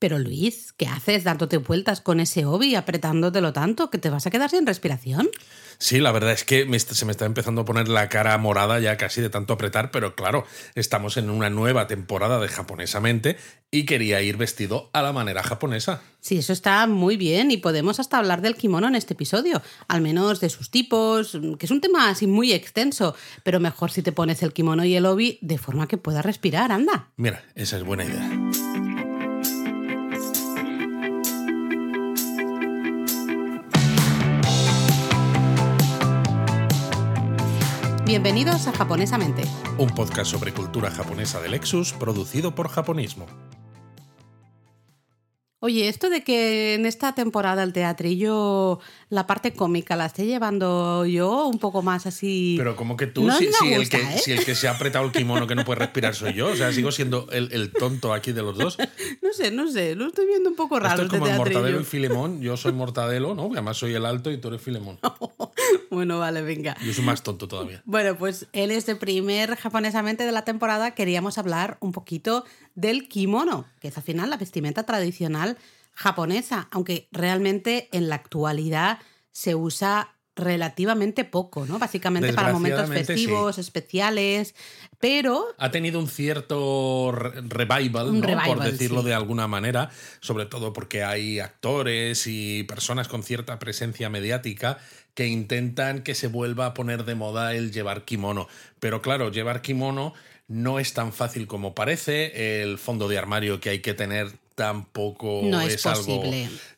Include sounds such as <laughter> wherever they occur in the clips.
Pero Luis, ¿qué haces dándote vueltas con ese obi apretándotelo tanto que te vas a quedar sin respiración? Sí, la verdad es que se me está empezando a poner la cara morada ya casi de tanto apretar, pero claro, estamos en una nueva temporada de japonesamente y quería ir vestido a la manera japonesa. Sí, eso está muy bien y podemos hasta hablar del kimono en este episodio, al menos de sus tipos, que es un tema así muy extenso, pero mejor si te pones el kimono y el obi de forma que puedas respirar, anda. Mira, esa es buena idea. Bienvenidos a Japonesamente, un podcast sobre cultura japonesa de Lexus producido por Japonismo. Oye, esto de que en esta temporada el teatrillo la parte cómica la esté llevando yo un poco más así. Pero como que tú, si, el que, ¿eh? si, el que, se ha apretado el kimono que no puede respirar soy yo, o sea, sigo siendo el, tonto aquí de los dos. <laughs> no sé, no sé, lo estoy viendo un poco raro. Esto es como Mortadelo y Filemón, yo soy Mortadelo, ¿no? Además soy el alto y tú eres Filemón. <laughs> bueno, vale, venga. Yo soy más tonto todavía. Bueno, pues en este primer japonesamente de la temporada queríamos hablar un poquito del kimono, que es al final la vestimenta tradicional japonesa, aunque realmente en la actualidad se usa relativamente poco, ¿no? Básicamente para momentos festivos, especiales, pero... Ha tenido un cierto revival, ¿no? por decirlo de alguna manera, sobre todo porque hay actores y personas con cierta presencia mediática que intentan que se vuelva a poner de moda el llevar kimono. Pero claro, llevar kimono no es tan fácil como parece, el fondo de armario que hay que tener tampoco no es, algo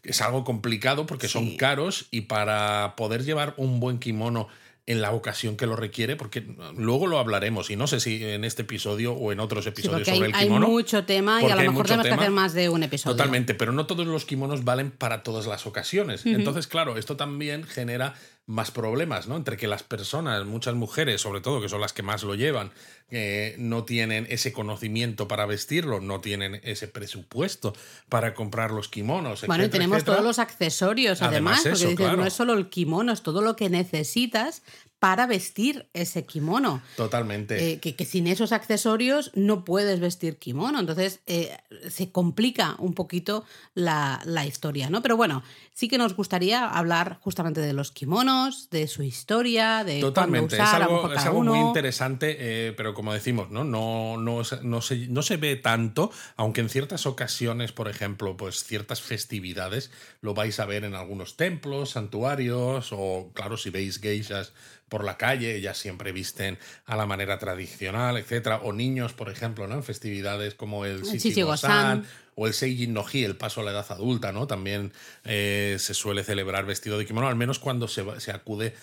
es algo complicado porque son caros y para poder llevar un buen kimono en la ocasión que lo requiere, porque luego lo hablaremos, y no sé si en este episodio o en otros episodios sobre el kimono. Hay mucho tema y a lo mejor tenemos que hacer más de un episodio. Totalmente, pero no todos los kimonos valen para todas las ocasiones. Entonces, claro, esto también genera más problemas, ¿no? Entre que las personas, muchas mujeres, sobre todo, que son las que más lo llevan, eh, no tienen ese conocimiento para vestirlo, no tienen ese presupuesto para comprar los kimonos. Bueno, y tenemos todos los accesorios, además, porque dices, no es solo el kimono, es todo lo que necesitas para vestir ese kimono. Totalmente. Eh, que, sin esos accesorios no puedes vestir kimono. Entonces eh, se complica un poquito la, historia, ¿no? Pero bueno, sí que nos gustaría hablar justamente de los kimonos, de su historia, de Totalmente. Usar, es algo, es algo muy interesante, eh, pero como decimos, ¿no? No, no, no, se, no se ve tanto, aunque en ciertas ocasiones, por ejemplo, pues ciertas festividades, lo vais a ver en algunos templos, santuarios, o claro, si veis geishas por la calle, ellas siempre visten a la manera tradicional, etcétera, o niños, por ejemplo, ¿no? En festividades como el Shichigo-san o el Seijin no Hi, el paso a la edad adulta, ¿no? También eh, se suele celebrar vestido de kimono, al menos cuando se, se acude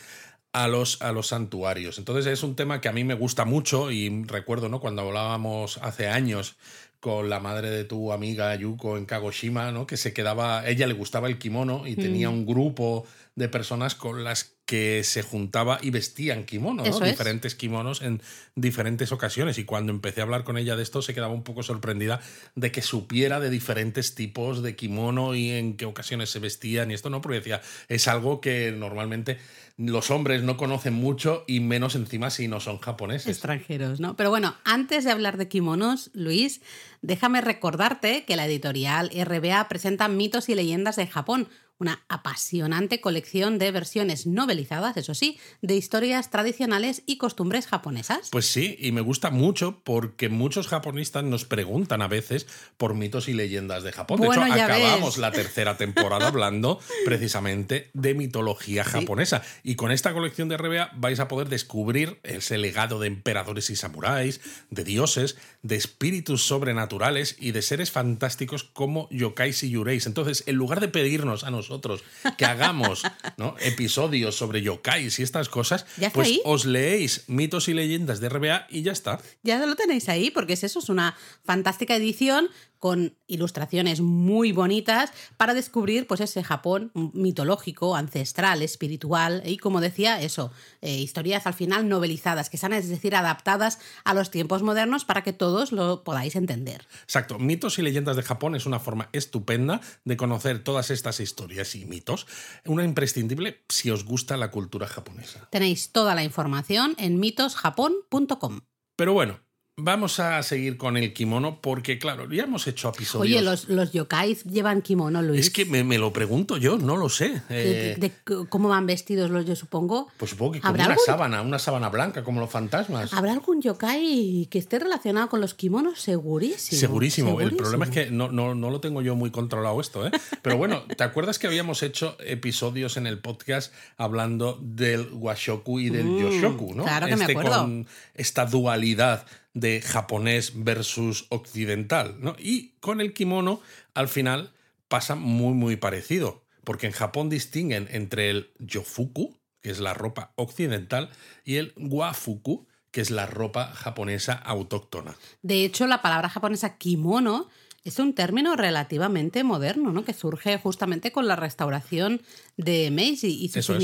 a los, a los santuarios. Entonces es un tema que a mí me gusta mucho y recuerdo, ¿no? Cuando hablábamos hace años con la madre de tu amiga Yuko en Kagoshima, ¿no? Que se quedaba, ella le gustaba el kimono y tenía mm. un grupo de personas con las que se juntaba y vestían kimono, ¿no? diferentes kimonos en diferentes ocasiones. Y cuando empecé a hablar con ella de esto, se quedaba un poco sorprendida de que supiera de diferentes tipos de kimono y en qué ocasiones se vestían y esto, ¿no? Porque decía, es algo que normalmente los hombres no conocen mucho y menos encima si no son japoneses. Extranjeros, ¿no? Pero bueno, antes de hablar de kimonos, Luis, déjame recordarte que la editorial RBA presenta mitos y leyendas de Japón una apasionante colección de versiones novelizadas, eso sí, de historias tradicionales y costumbres japonesas. Pues sí, y me gusta mucho porque muchos japonistas nos preguntan a veces por mitos y leyendas de Japón. De hecho, acabamos la tercera temporada hablando precisamente de mitología japonesa. Y con esta colección de RBA vais a poder descubrir ese legado de emperadores y samuráis, de dioses, de espíritus sobrenaturales y de seres fantásticos como yokais y yureis. Entonces, en lugar de pedirnos a nosotros nosotros que hagamos <laughs> episodios sobre yokais y estas cosas, pues os leéis mitos y leyendas de RBA y ya está. Ya lo tenéis ahí, porque es eso, es una fantástica edición con ilustraciones muy bonitas para descubrir pues ese Japón mitológico, ancestral, espiritual y como decía eso, eh, historias al final novelizadas, que sean es decir, adaptadas a los tiempos modernos para que todos lo podáis entender. Exacto, mitos y leyendas de Japón es una forma estupenda de conocer todas estas historias y mitos, una imprescindible si os gusta la cultura japonesa. Tenéis toda la información en mitosjapón.com. Pero bueno, Vamos a seguir con el kimono porque, claro, ya hemos hecho episodios. Oye, los, los yokais llevan kimono, Luis. Es que me, me lo pregunto yo, no lo sé. ¿De, Eh, de- de cómo van vestidos los, yo supongo? pues supongo que con ¿Habrá una algún- sábana, una sábana blanca, como los fantasmas. ¿Habrá algún yokai que esté relacionado con los kimonos? Segurísimo. Segurísimo. El problema es que no, no, no lo tengo yo muy controlado esto, ¿eh? Pero bueno, ¿te acuerdas que habíamos hecho episodios en el podcast hablando del washoku y del Mm, yoshoku, ¿no? claro que me Este acuerdo. Con esta dualidad de japonés versus occidental, ¿no? Y con el kimono, al final, pasa muy, muy parecido. Porque en Japón distinguen entre el yofuku, que es la ropa occidental, y el wafuku, que es la ropa japonesa autóctona. De hecho, la palabra japonesa kimono es un término relativamente moderno, ¿no? Que surge justamente con la restauración de Meiji y su Eso es.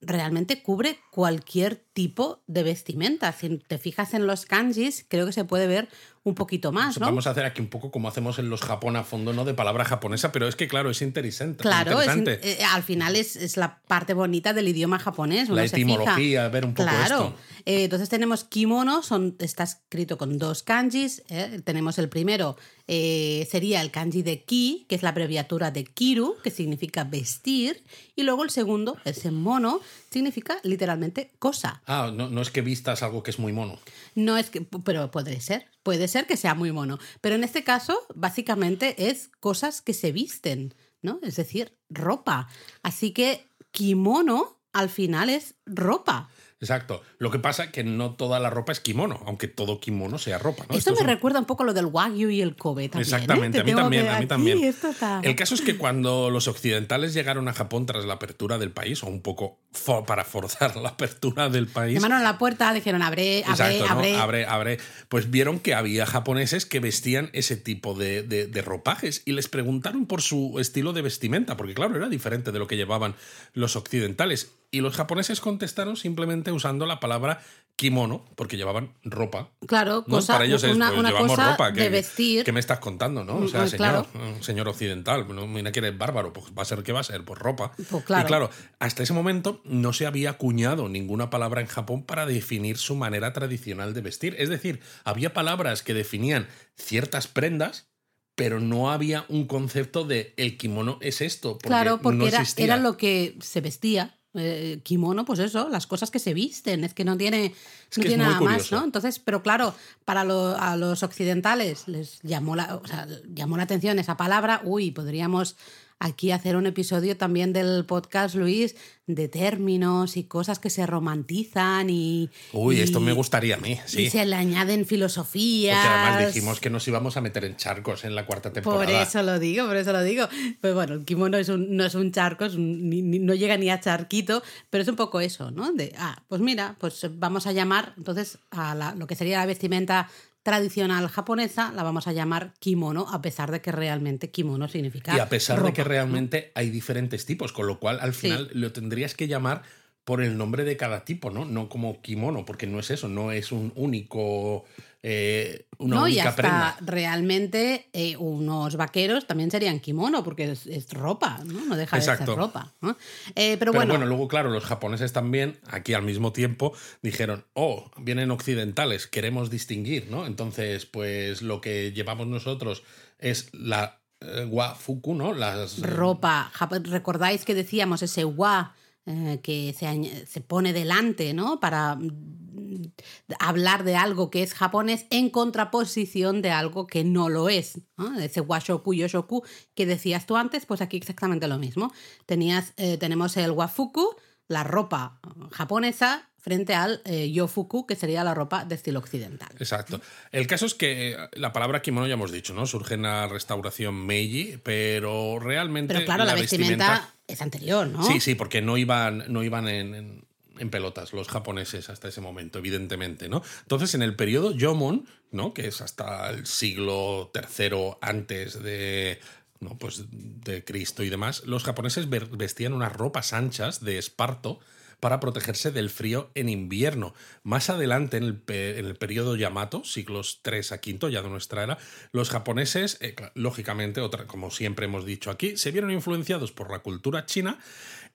Realmente cubre cualquier tipo de vestimenta. Si te fijas en los kanjis, creo que se puede ver un poquito más, ¿no? Vamos a hacer aquí un poco como hacemos en los Japón a fondo, ¿no? De palabra japonesa, pero es que, claro, es interesante. Claro, es in- interesante. eh, al final es, es la parte bonita del idioma japonés. la etimología, ver un poco Claro. esto. Eh, entonces tenemos kimono, son, está escrito con dos kanjis. eh. Tenemos el primero, eh, sería el kanji de ki, que es la abreviatura de kiru, que significa vestir. Y luego el segundo, ese mono, significa literalmente cosa. Ah, no, no es que vistas algo que es muy mono. No es que, pero puede ser, puede ser que sea muy mono. Pero en este caso, básicamente es cosas que se visten, ¿no? Es decir, ropa. Así que kimono al final es ropa. Exacto. Lo que pasa es que no toda la ropa es kimono, aunque todo kimono sea ropa. ¿no? Esto Esto me es un- recuerda un poco lo del wagyu y el Kobe también. ¿eh? Exactamente, Te a mí también, a mí también. está- El caso es que cuando los occidentales llegaron a Japón tras la apertura del país, o un poco para forzar la apertura del país, Llamaron a la puerta, dijeron, abre, abre, Exacto, ¿no? abre. abre, abre. Pues vieron que había japoneses que vestían ese tipo de, de- de ropajes y les preguntaron por su estilo de vestimenta, porque claro, era diferente de lo que llevaban los occidentales. Y los japoneses contestaron simplemente usando la palabra kimono, porque llevaban ropa. Claro, ¿no? cosa, Para ellos es, una, pues, una llevamos cosa ropa. ¿qué, de vestir. ¿Qué me estás contando, no? O sea, Mm, señor, claro. un señor occidental, ¿no? mira que eres bárbaro, pues va a ser que va a ser, pues ropa. Pues claro. Y claro, hasta ese momento no se había acuñado ninguna palabra en Japón para definir su manera tradicional de vestir. Es decir, había palabras que definían ciertas prendas, pero no había un concepto de el kimono es esto. Porque claro, porque no era, lo que se vestía. Eh, kimono, pues eso, las cosas que se visten, es que no tiene, no que tiene nada más. ¿no? Entonces, pero claro, para lo- a los occidentales les llamó la, o sea, llamó la atención esa palabra. Uy, podríamos aquí hacer un episodio también del podcast, Luis, de términos y cosas que se romantizan y. Uy, y- esto me gustaría a mí, sí. Y se le añaden filosofías. Porque además dijimos que nos íbamos a meter en charcos en la cuarta temporada. Por eso lo digo, por eso lo digo. Pues bueno, el kimono es un- no es un charco, es un- ni- ni- no llega ni a charquito, pero es un poco eso, ¿no? De, ah, pues mira, pues vamos a llamar entonces a la- lo que sería la vestimenta tradicional japonesa, la vamos a llamar kimono, a pesar de que realmente kimono significa. Y a pesar de que ¿no? realmente hay diferentes tipos, con lo cual al Sí. final lo tendrías que llamar por el nombre de cada tipo, ¿no? No como kimono, porque no es eso, no es un único, eh, una no, y hasta prenda. realmente eh, unos vaqueros también serían kimono, porque es, es ropa, ¿no? No deja de ser ropa. ¿no? Eh, Pero pero, bueno, bueno, luego, claro, los japoneses también, aquí al mismo tiempo, dijeron, oh, vienen occidentales, queremos distinguir, ¿no? Entonces, pues lo que llevamos nosotros es la wafuku, ¿no? Las ropa. ¿Recordáis que decíamos ese wa eh, que se, se pone delante, ¿no? Para mm, hablar de algo que es japonés en contraposición de algo que no lo es. ¿no? Ese washoku, yoshoku que decías tú antes, pues aquí exactamente lo mismo. Tenías, eh, tenemos el wafuku, la ropa japonesa, frente al eh, yofuku, que sería la ropa de estilo occidental. Exacto. El caso es que la palabra kimono ya hemos dicho, ¿no? Surge en la restauración Meiji, pero realmente. Pero claro, la, vestimenta, es anterior, ¿no? Sí, sí, porque no iban, no iban en, en- en pelotas los japoneses hasta ese momento, evidentemente, ¿no? Entonces, en el periodo Jomon, ¿no? Que es hasta el siglo III antes de. ¿no? Pues de Cristo y demás, los japoneses vestían unas ropas anchas de esparto para protegerse del frío en invierno. Más adelante, en el, en el periodo Yamato, siglos 3 a V ya de nuestra era, los japoneses, eh, lógicamente, otra, como siempre hemos dicho aquí, se vieron influenciados por la cultura china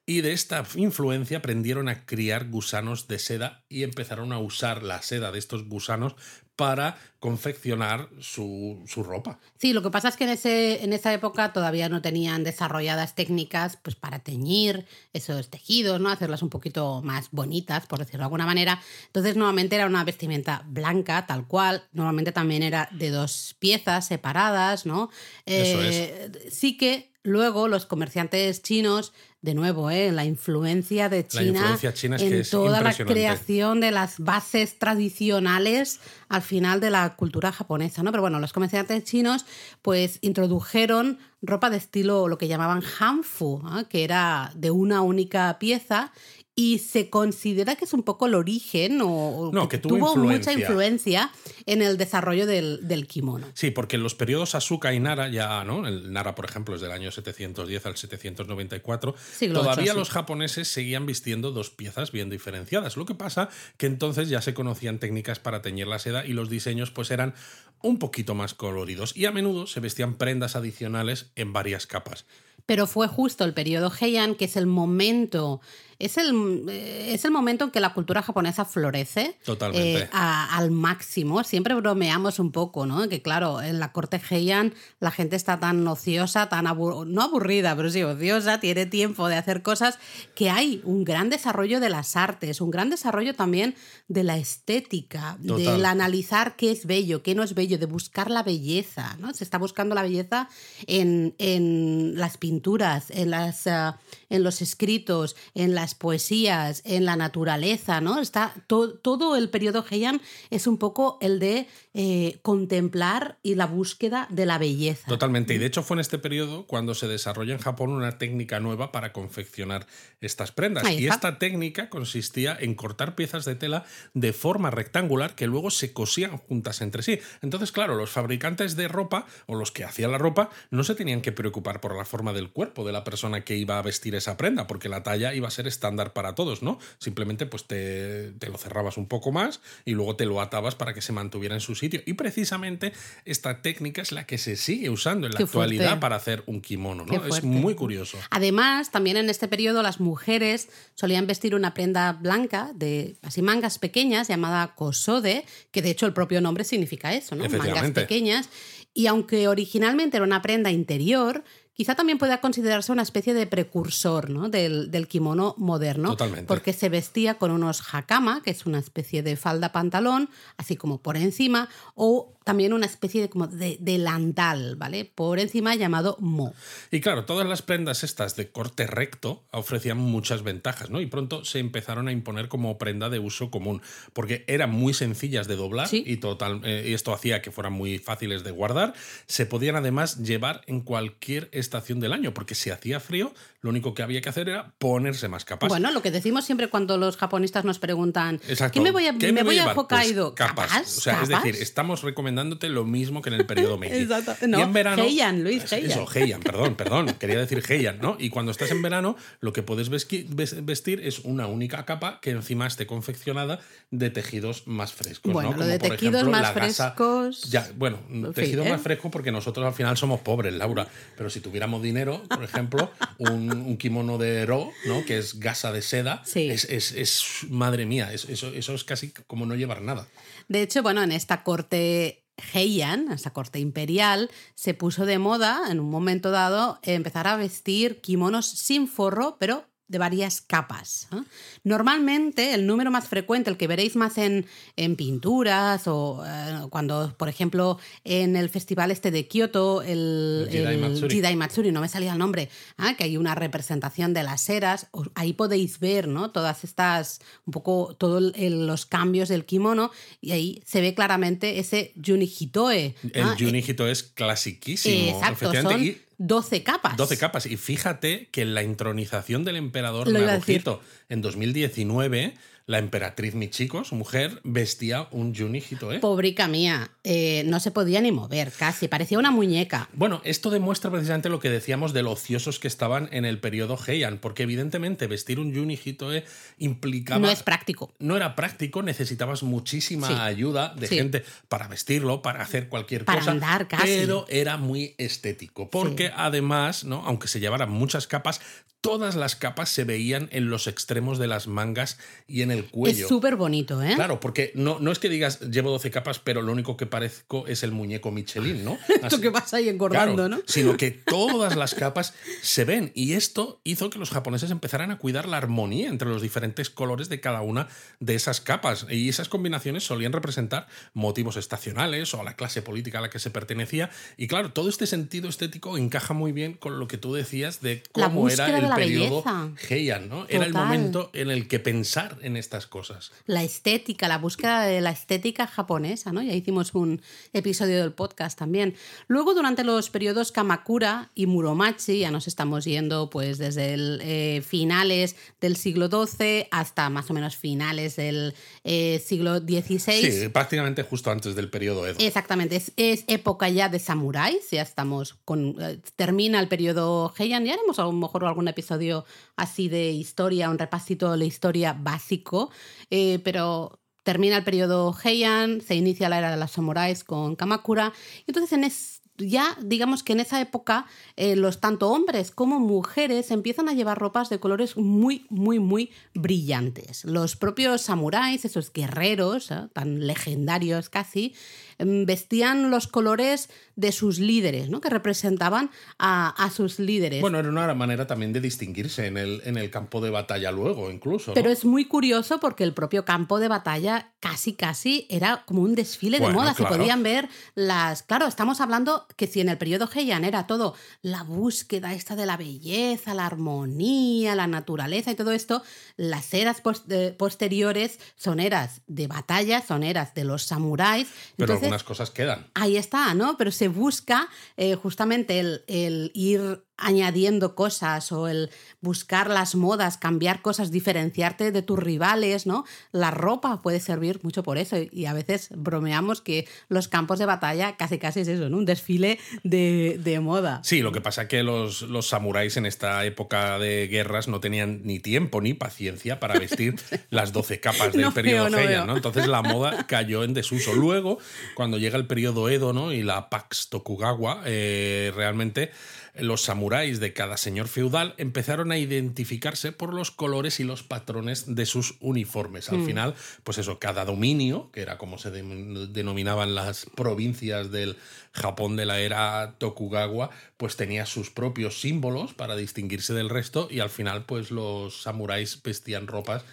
y de esta influencia aprendieron a criar gusanos de seda y empezaron a usar la seda de estos gusanos para confeccionar su, su, ropa. Sí, lo que pasa es que en, ese, en esa época todavía no tenían desarrolladas técnicas pues, para teñir esos tejidos, ¿no? hacerlas un poquito más bonitas, por decirlo de alguna manera. Entonces, normalmente era una vestimenta blanca, tal cual. Normalmente también era de dos piezas separadas, ¿no? Eso es. Eh, sí que luego los comerciantes chinos de nuevo, ¿eh? la influencia de China, influencia china es en que es toda la creación de las bases tradicionales al final de la cultura japonesa, ¿no? Pero bueno, los comerciantes chinos pues introdujeron ropa de estilo lo que llamaban hanfu, ¿eh? que era de una única pieza y se considera que es un poco el origen o No, que tuvo mucha influencia. en el desarrollo del, del kimono. Sí, porque en los periodos Asuka y Nara, ya, ¿no? El Nara, por ejemplo, es del año 710 al 794. Siglo todavía sí. los japoneses seguían vistiendo dos piezas bien diferenciadas. Lo que pasa que entonces ya se conocían técnicas para teñir la seda y los diseños pues eran un poquito más coloridos y a menudo se vestían prendas adicionales en varias capas. Pero fue justo el periodo Heian, que es el momento, es el, eh, es el momento en que la cultura japonesa florece Totalmente. eh, a- al máximo. Siempre bromeamos un poco, ¿no? Que claro, en la corte Heian la gente está tan ociosa, tan abu- no aburrida, pero sí ociosa, tiene tiempo de hacer cosas, que hay un gran desarrollo de las artes, un gran desarrollo también de la estética, Total. del analizar qué es bello, qué no es bello, de buscar la belleza, ¿no? Se está buscando la belleza en, en las pinturas, en, las, ah, en los escritos, en las poesías, en la naturaleza, ¿no? Está to- todo el periodo Heian es un poco el de eh, contemplar y la búsqueda de la belleza. Totalmente. Y de hecho fue en este periodo cuando se desarrolla en Japón una técnica nueva para confeccionar estas prendas. Y esta técnica consistía en cortar piezas de tela de forma rectangular que luego se cosían juntas entre sí. Entonces, claro, los fabricantes de ropa o los que hacían la ropa no se tenían que preocupar por la forma del cuerpo de la persona que iba a vestir esa prenda, porque la talla iba a ser estándar para todos, ¿no? Simplemente pues te, te lo cerrabas un poco más y luego te lo atabas para que se mantuviera en su sitio. Y precisamente esta técnica es la que se sigue usando en la Qué actualidad fuerte. para hacer un kimono, ¿no? Es muy curioso. Además, también en este periodo las mujeres solían vestir una prenda blanca de así mangas pequeñas llamada kosode, que de hecho el propio nombre significa eso, ¿no? Mangas pequeñas. Y aunque originalmente era una prenda interior, quizá también pueda considerarse una especie de precursor ¿no? del, del kimono moderno. Totalmente. Porque se vestía con unos hakama, que es una especie de falda pantalón, así como por encima, o también una especie de, como de delantal, ¿vale? Por encima llamado mo. Y claro, todas las prendas estas de corte recto ofrecían muchas ventajas, ¿no? Y pronto se empezaron a imponer como prenda de uso común, porque eran muy sencillas de doblar Sí. y, total, eh, y esto hacía que fueran muy fáciles de guardar. Se podían además llevar en cualquier estación del año, porque si hacía frío, lo único que había que hacer era ponerse más capas. Bueno, lo que decimos siempre cuando los japonistas nos preguntan Exacto. ¿qué me voy a, ¿Qué me voy a llevar? Pues Hokkaido? capas. ¿Capas? O sea, es ¿Capas? decir, estamos recomendándote lo mismo que en el periodo Meiji. Exacto. Y No, en verano. Heian, Luis, Heian. Eso, Heian, perdón, perdón. Quería decir Heian, ¿no? Y cuando estás en verano, lo que puedes vestir es una única capa que encima esté confeccionada de tejidos más frescos. Bueno, ¿no? lo de por tejidos ejemplo, más gasa- frescos- Ya, bueno, En tejido fin, ¿eh? más fresco porque nosotros al final somos pobres, Laura. Pero si tuviéramos dinero, por ejemplo, un, un kimono de ro, ¿no? Que es gasa de seda, Sí. es, es- es- madre mía, es- eso, eso es casi como no llevar nada. De hecho, bueno, en esta corte Heian, esta corte imperial, se puso de moda en un momento dado empezar a vestir kimonos sin forro, pero de varias capas. ¿eh? Normalmente el número más frecuente, el que veréis más en, en pinturas o eh, cuando, por ejemplo, en el festival este de Kioto, el, El Jidai el Matsuri. Jidai Matsuri, no me salía el nombre, ah, que hay una representación de las eras, ahí podéis ver ¿no? todas estas, un poco todos los cambios del kimono y ahí se ve claramente ese Juni Hitoe. El ah, Junihito es clasiquísimo. Exacto, efectivamente, son y 12 capas. 12 capas. Y fíjate que en la intronización del emperador Lo. Naruhito en 2019, la emperatriz Michiko, su mujer, vestía un Junihito, ¿eh? Pobrica mía, eh, no se podía ni mover casi, parecía una muñeca. Bueno, esto demuestra precisamente lo que decíamos de lo ociosos que estaban en el periodo Heian, porque evidentemente vestir un Junihito eh, implicaba... No es práctico. no era práctico, necesitabas muchísima Sí. ayuda de Sí. gente para vestirlo, para hacer cualquier Para cosa. andar casi. Pero era muy estético, porque además, ¿no? aunque se llevaran muchas capas, todas las capas se veían en los extremos de las mangas y en el cuello. Es súper bonito, ¿eh? Claro, porque no, no es que digas llevo 12 capas, pero lo único que parezco es el muñeco Michelin, ¿no? <laughs> Esto que vas ahí engordando, Claro, ¿no? Sino que <laughs> todas las capas se ven. Y esto hizo que los japoneses empezaran a cuidar la armonía entre los diferentes colores de cada una de esas capas. Y esas combinaciones solían representar motivos estacionales o a la clase política a la que se pertenecía. Y claro, todo este sentido estético encaja muy bien con lo que tú decías de cómo era el periodo. Heian, ¿no? Era el momento en el que pensar en estas cosas. La estética, la búsqueda de la estética japonesa, ¿no? Ya hicimos un episodio del podcast también. Luego, durante los periodos Kamakura y Muromachi, ya nos estamos yendo pues desde el, eh, finales del siglo XII hasta más o menos finales del eh, siglo XVI. Sí, prácticamente justo antes del periodo Edo. Exactamente, es, es época ya de samuráis, ya estamos con... eh, termina el periodo Heian, ya haremos a lo mejor algún episodio así de historia, un repasito de la historia básico, eh, pero termina el periodo Heian, se inicia la era de los samuráis con Kamakura, y entonces en es, ya digamos que en esa época eh, los tanto hombres como mujeres empiezan a llevar ropas de colores muy, muy, muy brillantes. Los propios samuráis, esos guerreros ¿eh? tan legendarios casi, vestían los colores de sus líderes, ¿no? que representaban a, a sus líderes. Bueno, era una manera también de distinguirse en el, en el campo de batalla luego, incluso. ¿no? Pero es muy curioso porque el propio campo de batalla casi, casi era como un desfile de moda. claro. Se podían ver las. Claro, estamos hablando que si en el periodo Heian era todo la búsqueda esta de la belleza, la armonía, la naturaleza y todo esto, las eras eh, posteriores son eras de batalla, son eras de los samuráis. Pero Entonces, algunas cosas quedan. Ahí está, ¿no? Pero se busca eh, justamente el, el ir añadiendo cosas o el buscar las modas, cambiar cosas, diferenciarte de tus rivales, ¿no? La ropa puede servir mucho por eso y a veces bromeamos que los campos de batalla casi casi es eso, ¿no? Un desfile de, de moda. Sí, lo que pasa es que los, los samuráis en esta época de guerras no tenían ni tiempo ni paciencia para vestir <laughs> las 12 capas del No periodo veo, no Heian. ¿no? Entonces la moda cayó en desuso. Luego, cuando llega el periodo Edo ¿no? y la Pax Tokugawa, eh, realmente los samuráis de cada señor feudal empezaron a identificarse por los colores y los patrones de sus uniformes. Mm. Al final, pues eso, cada dominio, que era como se de- denominaban las provincias del Japón de la era Tokugawa, pues tenía sus propios símbolos para distinguirse del resto y al final, pues los samuráis vestían ropas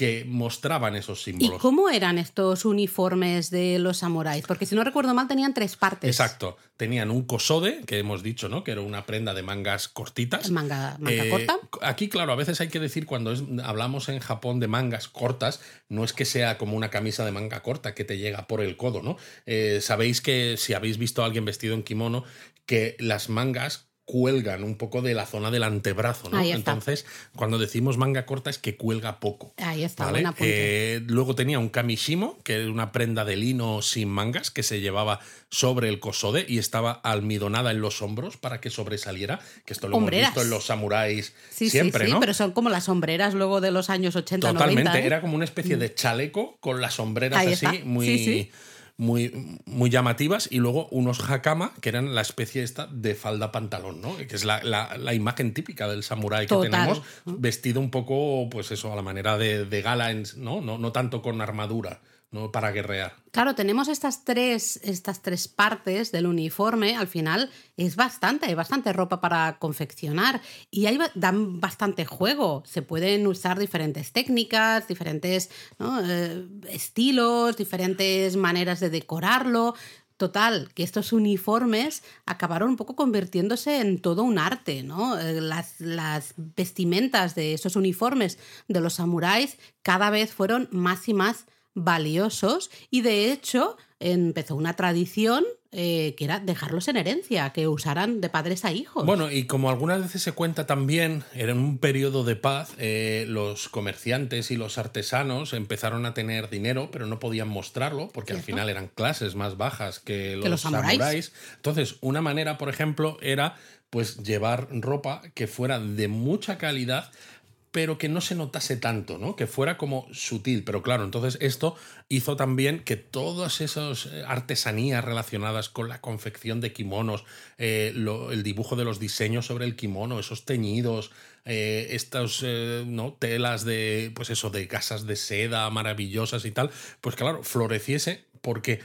que mostraban esos ¿Y símbolos. cómo eran estos uniformes de los samuráis? Porque si no recuerdo mal tenían tres partes. Exacto. Tenían un kosode, que hemos dicho, ¿no? Que era una prenda de mangas cortitas. Manga, manga Eh, corta. Aquí, claro, a veces hay que decir cuando es- hablamos en Japón de mangas cortas, no es que sea como una camisa de manga corta que te llega por el codo, ¿no? Eh, Sabéis que si habéis visto a alguien vestido en kimono, que las mangas cuelgan un poco de la zona del antebrazo, ¿no? Ahí está. Entonces, cuando decimos manga corta es que cuelga poco. Ahí está, ¿vale? buen. Eh, luego tenía un kamishimo, que era una prenda de lino sin mangas que se llevaba sobre el kosode y estaba almidonada en los hombros para que sobresaliera, que esto lo Hombreras. hemos visto en los samuráis Sí, siempre, sí, sí, ¿no? pero son como las sombreras luego de los años 80, Totalmente, 90. ¿eh? era como una especie de chaleco con las sombreras Ahí así, está. muy, Sí, sí. Muy, muy llamativas, y luego unos hakama, que eran la especie esta de falda pantalón, ¿no? Que es la, la- la imagen típica del samurái que Total. tenemos, vestido un poco, pues eso, a la manera de, de gala, ¿no? ¿no? No tanto con armadura, no para guerrear. Claro, tenemos estas tres, estas tres partes del uniforme. Al final es bastante, hay bastante ropa para confeccionar y ba- dan bastante juego. Se pueden usar diferentes técnicas, diferentes. Eh, estilos, diferentes maneras de decorarlo. Total, que estos uniformes acabaron un poco convirtiéndose en todo un arte, ¿no? Eh, Las, las vestimentas de esos uniformes de los samuráis cada vez fueron más y más valiosos y de hecho empezó una tradición eh, que era dejarlos en herencia, que usaran de padres a hijos. Bueno, y como algunas veces se cuenta también, era en un periodo de paz, eh, los comerciantes y los artesanos empezaron a tener dinero, pero no podían mostrarlo, porque al final eran clases más bajas que los, los samuráis. samuráis. Entonces, una manera, por ejemplo, era pues llevar ropa que fuera de mucha calidad pero que no se notase tanto, ¿no? Que fuera como sutil. Pero claro, entonces esto hizo también que todas esas eh, artesanías relacionadas con la confección de kimonos, eh, el dibujo de los diseños sobre el kimono, esos teñidos, eh, estas ¿no? telas de, pues eso, de casas de seda maravillosas y tal, pues claro, floreciese porque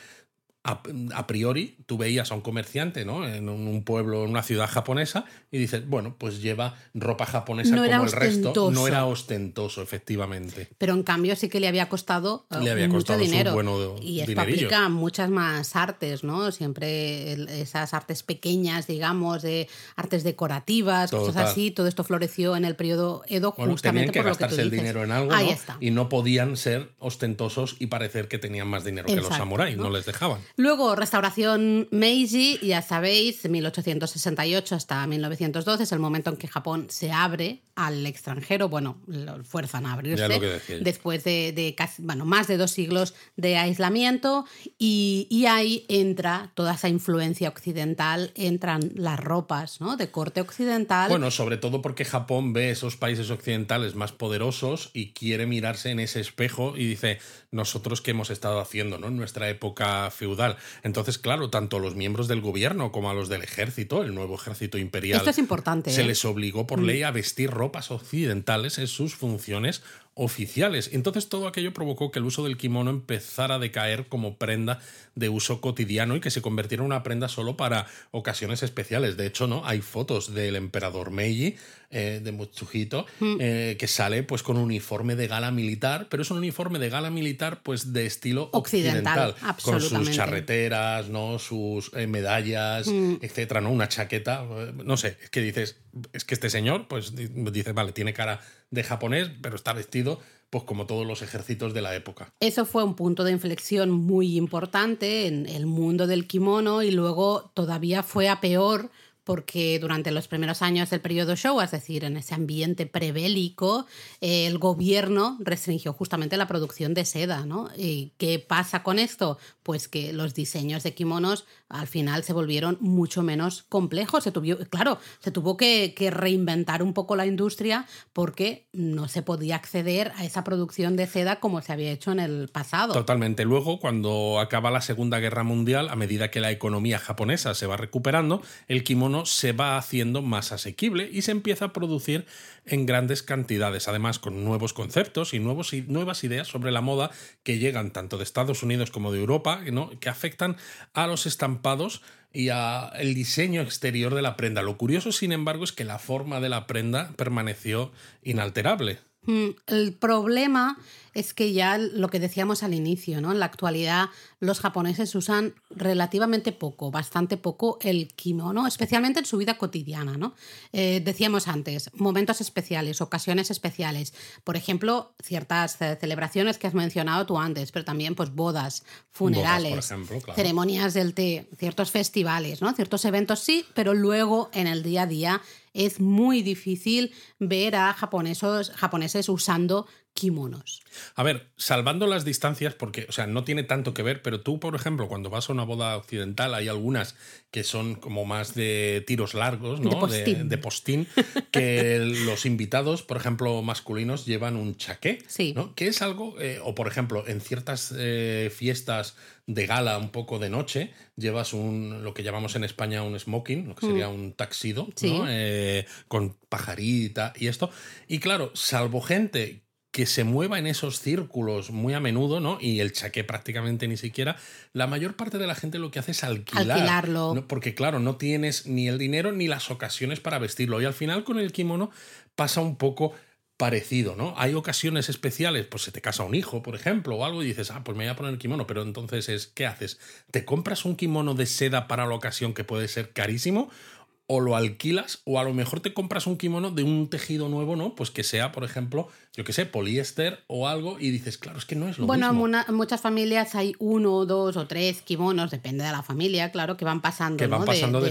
a, priori tú veías a un comerciante ¿no? en un pueblo, en una ciudad japonesa, y dices, bueno, pues lleva ropa japonesa como el resto. No era ostentoso, efectivamente. Pero en cambio sí que le había costado, eh, mucho dinero. y esto aplica a muchas más artes, ¿no? Siempre esas artes pequeñas, digamos, de artes decorativas, cosas así, todo esto floreció en el periodo Edo justamente que por gastarse el dinero en algo y no podían ser ostentosos y parecer que tenían más dinero que los samuráis, ¿no? les dejaban. Luego, restauración Meiji, ya sabéis, 1868 hasta 1912 es el momento en que Japón se abre al extranjero. Bueno, lo fuerzan a abrirse después de, casi, bueno, más de dos siglos de aislamiento y, ahí entra toda esa influencia occidental, entran las ropas ¿no? de corte occidental. Bueno, sobre todo porque Japón ve esos países occidentales más poderosos y quiere mirarse en ese espejo y dice, nosotros qué hemos estado haciendo ¿no? en nuestra época feudal entonces, claro, tanto a los miembros del gobierno como a los del ejército, el nuevo ejército imperial. Esto es importante. Se ¿eh? les obligó por mm. ley a vestir ropas occidentales en sus funciones oficiales. Entonces todo aquello provocó que el uso del kimono empezara a decaer como prenda de uso cotidiano y que se convirtiera en una prenda solo para ocasiones especiales. De hecho, ¿no? Hay fotos del emperador Meiji, eh, de Mutsuhito, mm. eh, que sale pues con un uniforme de gala militar, pero es un uniforme de gala militar pues de estilo occidental, con sus charreteras, ¿no? sus eh, medallas, mm. etcétera, ¿no? Una chaqueta, no sé, es que dices, es que este señor pues dice, vale, tiene cara de japonés, pero está vestido pues como todos los ejércitos de la época. Eso fue un punto de inflexión muy importante en el mundo del kimono y luego todavía fue a peor porque durante los primeros años del periodo Showa, es decir, en ese ambiente prebélico, el gobierno restringió justamente la producción de seda. ¿no? ¿Y ¿Qué pasa con esto? Pues que los diseños de kimonos al final se volvieron mucho menos complejos. Se tuvo, claro, se tuvo que, reinventar un poco la industria porque no se podía acceder a esa producción de seda como se había hecho en el pasado. Totalmente. Luego, cuando acaba la Segunda Guerra Mundial, a medida que la economía japonesa se va recuperando, el kimono se va haciendo más asequible y se empieza a producir en grandes cantidades, además con nuevos conceptos y nuevos, nuevas ideas sobre la moda que llegan tanto de Estados Unidos como de Europa, ¿no? que afectan a los estampados y a el diseño exterior de la prenda. Lo curioso, sin embargo, es que la forma de la prenda permaneció inalterable. Mm, el problema es que ya lo que decíamos al inicio, ¿no? En la actualidad los japoneses usan relativamente poco, bastante poco el kimono, especialmente en su vida cotidiana, ¿no? Eh, decíamos antes, momentos especiales, ocasiones especiales, por ejemplo, ciertas celebraciones que has mencionado tú antes, pero también pues bodas, funerales, ceremonias del té, ciertos festivales, ¿no? Ciertos eventos sí, pero luego en el día a día es muy difícil ver a japonesos, japoneses usando kimonos. A ver, salvando las distancias, porque, o sea, no tiene tanto que ver, pero tú, por ejemplo, cuando vas a una boda occidental, hay algunas que son como más de tiros largos, ¿no? De postín, que <laughs> los invitados, por ejemplo, masculinos, llevan un chaqué, sí. ¿no? Que es algo, eh, o por ejemplo, en ciertas eh, fiestas de gala un poco de noche, llevas un lo que llamamos en España un smoking, lo que sería mm. un taxido, ¿no? Eh, con pajarita y esto. Y claro, salvo gente que se mueva en esos círculos muy a menudo, ¿no? Y el chaqué prácticamente ni siquiera. La mayor parte de la gente lo que hace es alquilar. Alquilarlo. Porque, claro, no tienes ni el dinero ni las ocasiones para vestirlo. Y al final con el kimono pasa un poco parecido, ¿no? Hay ocasiones especiales, pues se te casa un hijo, por ejemplo, o algo, y dices, ah, pues me voy a poner el kimono, pero entonces es, ¿qué haces? ¿Te compras un kimono de seda para la ocasión que puede ser carísimo? O lo alquilas o a lo mejor te compras un kimono de un tejido nuevo, ¿no? Pues que sea, por ejemplo, yo qué sé, poliéster o algo y dices, claro, es que no es lo mismo. Bueno, en muchas familias hay uno, dos o tres kimonos, depende de la familia, claro, que van pasando, que van pasando de,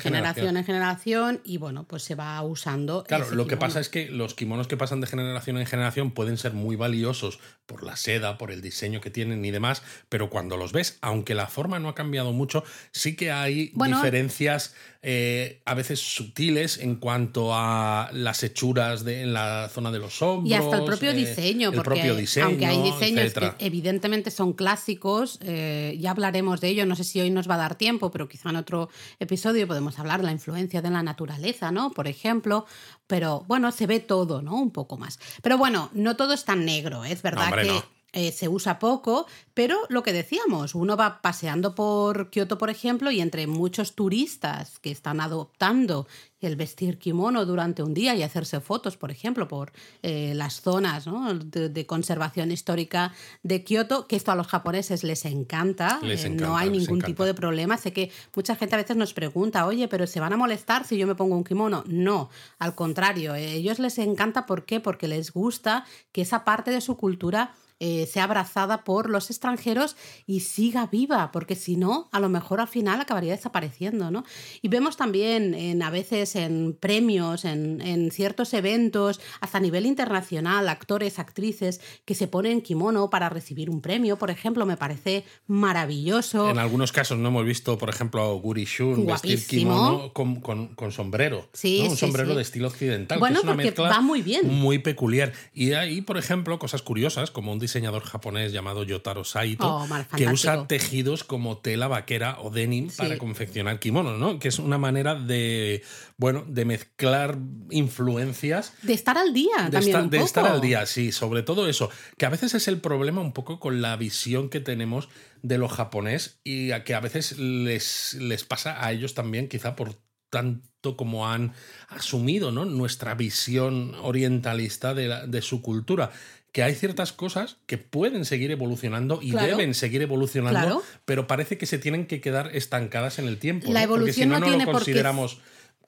generación, en generación y bueno, pues se va usando. Claro, lo que pasa es que los kimonos que pasan de generación en generación pueden ser muy valiosos por la seda, por el diseño que tienen y demás, pero cuando los ves, aunque la forma no ha cambiado mucho, sí que hay diferencias eh, a veces sutiles en cuanto a las hechuras de, en la zona de los hombros. Y hasta el propio eh, diseño, el porque propio diseño, aunque hay diseños etcétera. que evidentemente son clásicos, eh, ya hablaremos de ello, no sé si hoy nos va a dar tiempo, pero quizá en otro episodio podemos hablar de la influencia de la naturaleza, ¿no? Por ejemplo, pero bueno, se ve todo, ¿no? Un poco más. Pero bueno, no todo es tan negro, ¿eh? es verdad hombre, que... no. Eh, se usa poco, pero lo que decíamos, uno va paseando por Kioto, por ejemplo, y entre muchos turistas que están adoptando el vestir kimono durante un día y hacerse fotos, por ejemplo, por eh, las zonas ¿no? de, de conservación histórica de Kioto, que esto a los japoneses les encanta, Les eh, encanta, no hay ningún tipo de problema. Sé que mucha gente a veces nos pregunta, oye, pero ¿se van a molestar si yo me pongo un kimono? No, al contrario, a ellos les encanta, ¿por qué? Porque les gusta que esa parte de su cultura eh, sea abrazada por los extranjeros y siga viva, porque si no, a lo mejor al final acabaría desapareciendo, ¿no? Y vemos también en, a veces en premios, en, en ciertos eventos, hasta a nivel internacional, actores, actrices que se ponen kimono para recibir un premio, por ejemplo, me parece maravilloso. En algunos casos no hemos visto, por ejemplo, a Guri Shun vestir kimono con, con- con sombrero. Sí, ¿no? Un sí, sombrero sí. de estilo occidental. Bueno, que es una porque mezcla va muy bien. Muy peculiar. Y hay, por ejemplo, cosas curiosas, como un diseñador japonés llamado Yotaro Saito, Oh, que usa tejidos como tela vaquera o denim Sí. para confeccionar kimonos, ¿no? Que es una manera de, bueno, de mezclar influencias De estar al día de, también. estar, un de estar al día, sí, sobre todo eso, que a veces es el problema un poco con la visión que tenemos de lo japonés y a que a veces les, les pasa a ellos también, quizá por tanto como han asumido ¿no? nuestra visión orientalista de, la- de su cultura. Que hay ciertas cosas que pueden seguir evolucionando y Claro. deben seguir evolucionando, Claro. pero parece que se tienen que quedar estancadas en el tiempo. La ¿no? Porque si evolución no, no tiene lo consideramos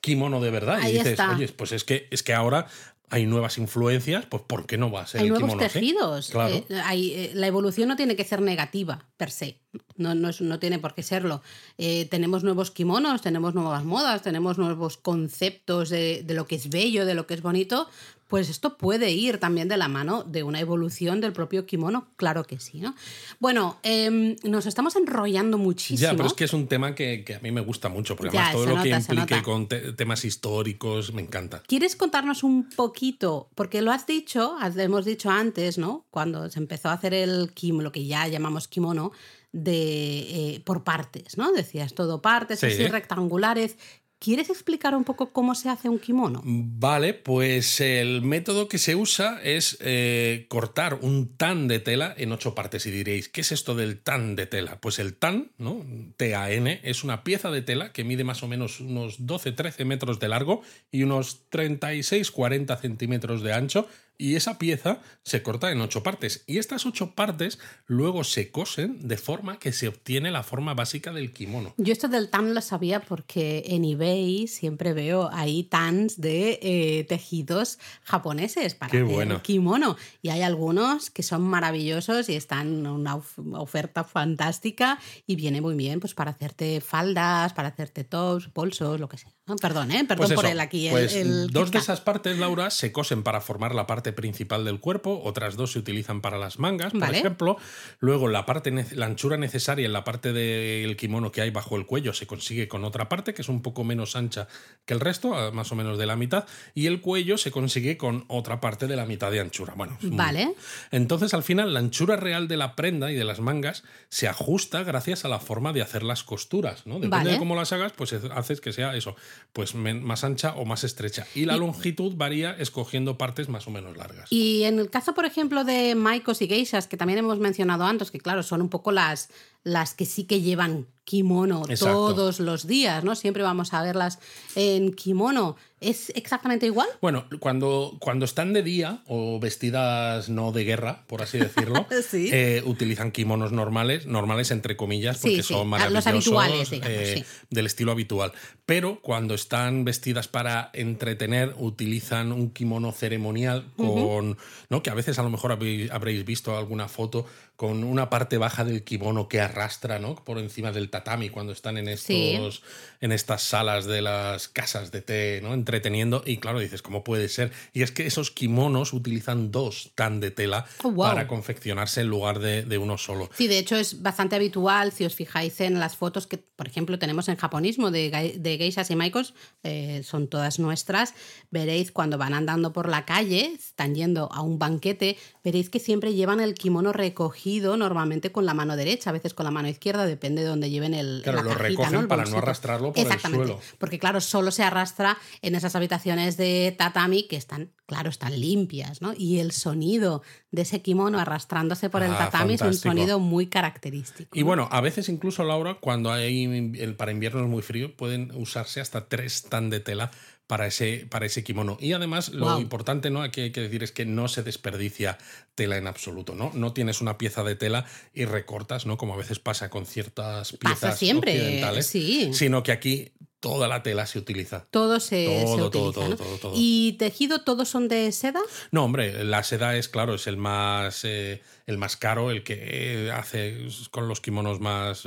kimono de verdad. Ahí y dices, está. oye, pues es que, es que ahora hay nuevas influencias, pues ¿por qué no va a ser Hay el nuevos kimono tejidos. Claro. Eh, hay, eh, la evolución no tiene que ser negativa, per se. No, no, es- no tiene por qué serlo. Eh, tenemos nuevos kimonos, tenemos nuevas modas, tenemos nuevos conceptos de, de lo que es bello, de lo que es bonito. Pues esto puede ir también de la mano de una evolución del propio kimono, claro que sí, ¿no? Bueno, em, nos estamos enrollando muchísimo. Ya, pero es que es un tema que, que a mí me gusta mucho, porque Ya, además todo lo que nota, implique con te- temas históricos me encanta. ¿Quieres contarnos un poquito? Porque lo has dicho, hemos dicho antes, ¿no? Cuando se empezó a hacer el kimono, lo que ya llamamos kimono, de eh, por partes, ¿no? Decías todo partes, Sí. así rectangulares. ¿Quieres explicar un poco cómo se hace un kimono? Vale, pues el método que se usa es eh, cortar un tan de tela en ocho partes. Y diréis, ¿qué es esto del tan de tela? Pues el tan, ¿no? T-A-N, es una pieza de tela que mide más o menos unos 12-13 metros de largo y unos 36-40 centímetros de ancho. Y esa pieza se corta en ocho partes. Y estas ocho partes luego se cosen de forma que se obtiene la forma básica del kimono. Yo esto del tan lo sabía porque en eBay siempre veo ahí tans de eh, tejidos japoneses para Qué hacer bueno. kimono. Y hay algunos que son maravillosos y están en una of- oferta fantástica y viene muy bien pues para hacerte faldas, para hacerte tops, bolsos, lo que sea. Ah, Perdón, ¿eh? Perdón Pues por el aquí. el- pues el dos de esas partes, Laura, se cosen para formar la parte principal del cuerpo, otras dos se utilizan para las mangas, por Vale. ejemplo. Luego la parte la anchura necesaria en la parte del kimono que hay bajo el cuello se consigue con otra parte que es un poco menos ancha que el resto, más o menos de la mitad, y el cuello se consigue con otra parte de la mitad de anchura. Bueno, Vale. entonces, al final, la anchura real de la prenda y de las mangas se ajusta gracias a la forma de hacer las costuras, ¿no? Depende Vale. de cómo las hagas, pues haces que sea eso, pues más ancha o más estrecha. Y la longitud varía escogiendo partes más o menos largas. Y en el caso, por ejemplo, de maikos y geishas, que también hemos mencionado antes, que claro, son un poco las, las que sí que llevan kimono Exacto. todos los días, ¿no? Siempre vamos a verlas en kimono. ¿Es exactamente igual? Bueno, cuando, cuando están de día o vestidas no de guerra, por así decirlo, <laughs> Sí. eh, utilizan kimonos normales, normales entre comillas, porque Sí, sí, son los maravillosos, habituales, digamos, eh, sí. del estilo habitual. Pero cuando están vestidas para entretener, utilizan un kimono ceremonial con, ¿no? Que a veces a lo mejor habéis- habréis visto alguna foto con una parte baja del kimono que arrastra, ¿no? Por encima del tatami cuando están en estos, en estas salas de las casas de té, ¿no? Entreteniendo. Y claro, dices, ¿cómo puede ser? Y es que esos kimonos utilizan dos tan de tela Oh, wow. para confeccionarse en lugar de, de uno solo. Sí, de hecho es bastante habitual, si os fijáis en las fotos que, por ejemplo, tenemos en japonismo de, de geishas y maikos, eh, son todas nuestras, veréis cuando van andando por la calle, están yendo a un banquete, veréis que siempre llevan el kimono recogido normalmente con la mano derecha, a veces con la mano izquierda, depende de donde lleven el Claro, la lo cajita, recogen para no arrastrarlo por el suelo. porque claro, solo se arrastra en esas habitaciones de tatami que están, claro, están limpias, ¿no? Y el sonido de ese kimono arrastrándose por el Ah, tatami es un sonido muy característico. Y ¿no? bueno, a veces incluso, Laura, cuando hay el- para invierno es muy frío, pueden usarse hasta tres tan de tela para ese, para ese kimono. Y además, lo importante, ¿no? Aquí hay que decir es que no se desperdicia tela en absoluto, ¿no? No tienes una pieza de tela y recortas, ¿no? Como a veces pasa con ciertas piezas Pasa siempre, occidentales, sí. sino que aquí toda la tela se utiliza. Todo se, se Todo, utiliza. todo, todo, ¿no? todo, todo. ¿Y tejido todos son de seda? No, hombre, la seda es, claro, es el más, eh, el más caro, el que eh, hace con los kimonos más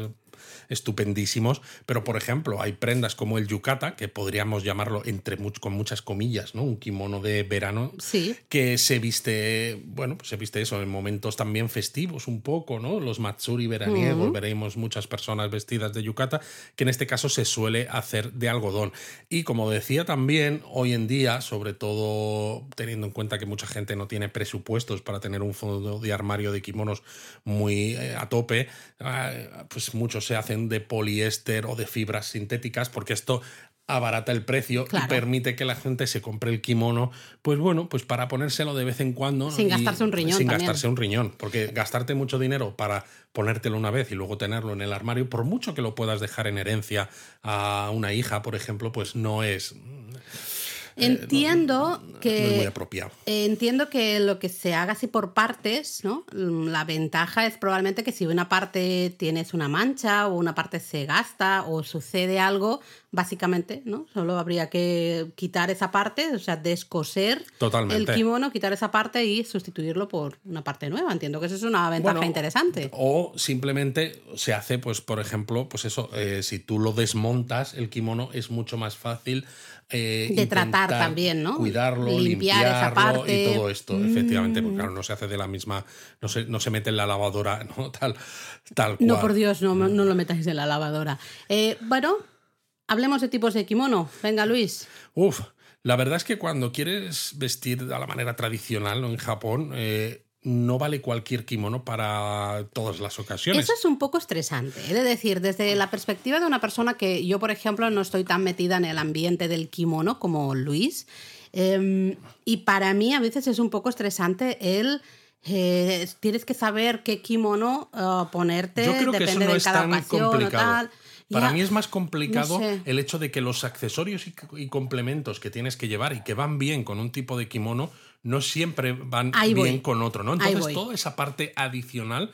estupendísimos. Pero, por ejemplo, hay prendas como el yukata, que podríamos llamarlo entre much- con muchas comillas, ¿no? Un kimono de verano. Sí. Que se viste, bueno, pues se viste eso en momentos también festivos un poco, ¿no? Los matsuri veraniegos, veremos muchas personas vestidas de yukata, que en este caso se suele hacer de algodón. Y como decía también, hoy en día, sobre todo teniendo en cuenta que mucha gente no tiene presupuestos para tener un fondo de armario de kimonos muy eh, a tope, ah, pues muchos se hacen de poliéster o de fibras sintéticas, porque esto abarata el precio Claro. y permite que la gente se compre el kimono, pues bueno, pues para ponérselo de vez en cuando. Sin gastarse un riñón Sin también. gastarse un riñón, porque gastarte mucho dinero para ponértelo una vez y luego tenerlo en el armario, por mucho que lo puedas dejar en herencia a una hija, por ejemplo, pues no es, Entiendo no es muy que apropiado. Eh, Entiendo que lo que se haga así por partes, ¿no? Mm, La ventaja es probablemente que si una parte tienes una mancha o una parte se gasta o sucede algo, básicamente, ¿no? Solo habría que quitar esa parte, o sea, descoser Totalmente. el kimono, quitar esa parte y sustituirlo por una parte nueva. Entiendo que eso es una ventaja Bueno, interesante. O simplemente se hace, pues, por ejemplo, pues eso, eh, si tú lo desmontas, el kimono es mucho más fácil. Eh, De tratar también, ¿no? Cuidarlo, Limpiar esa parte. Mm. y todo esto, efectivamente, porque claro, no se hace de la misma, no se, no se mete en la lavadora, <laughs> ¿no? Tal, tal cual. No, por Dios, no, no lo metáis en la lavadora. Eh, bueno, hablemos de tipos de kimono. Venga, Luis. Uf, la verdad es que cuando quieres vestir a la manera tradicional ¿no? en Japón, eh, no vale cualquier kimono para todas las ocasiones. Eso es un poco estresante. He de decir, desde la perspectiva de una persona que yo, por ejemplo, no estoy tan metida en el ambiente del kimono como Luis, eh, y para mí a veces es un poco estresante el... eh, tienes que saber qué kimono eh, ponerte, Yo creo que depende eso no de es cada tan ocasión o complicado. tal. Para Ya, mí es más complicado no sé. el hecho de que los accesorios y, y complementos que tienes que llevar y que van bien con un tipo de kimono no siempre van Ahí bien voy. con otro, ¿no? Entonces toda esa parte adicional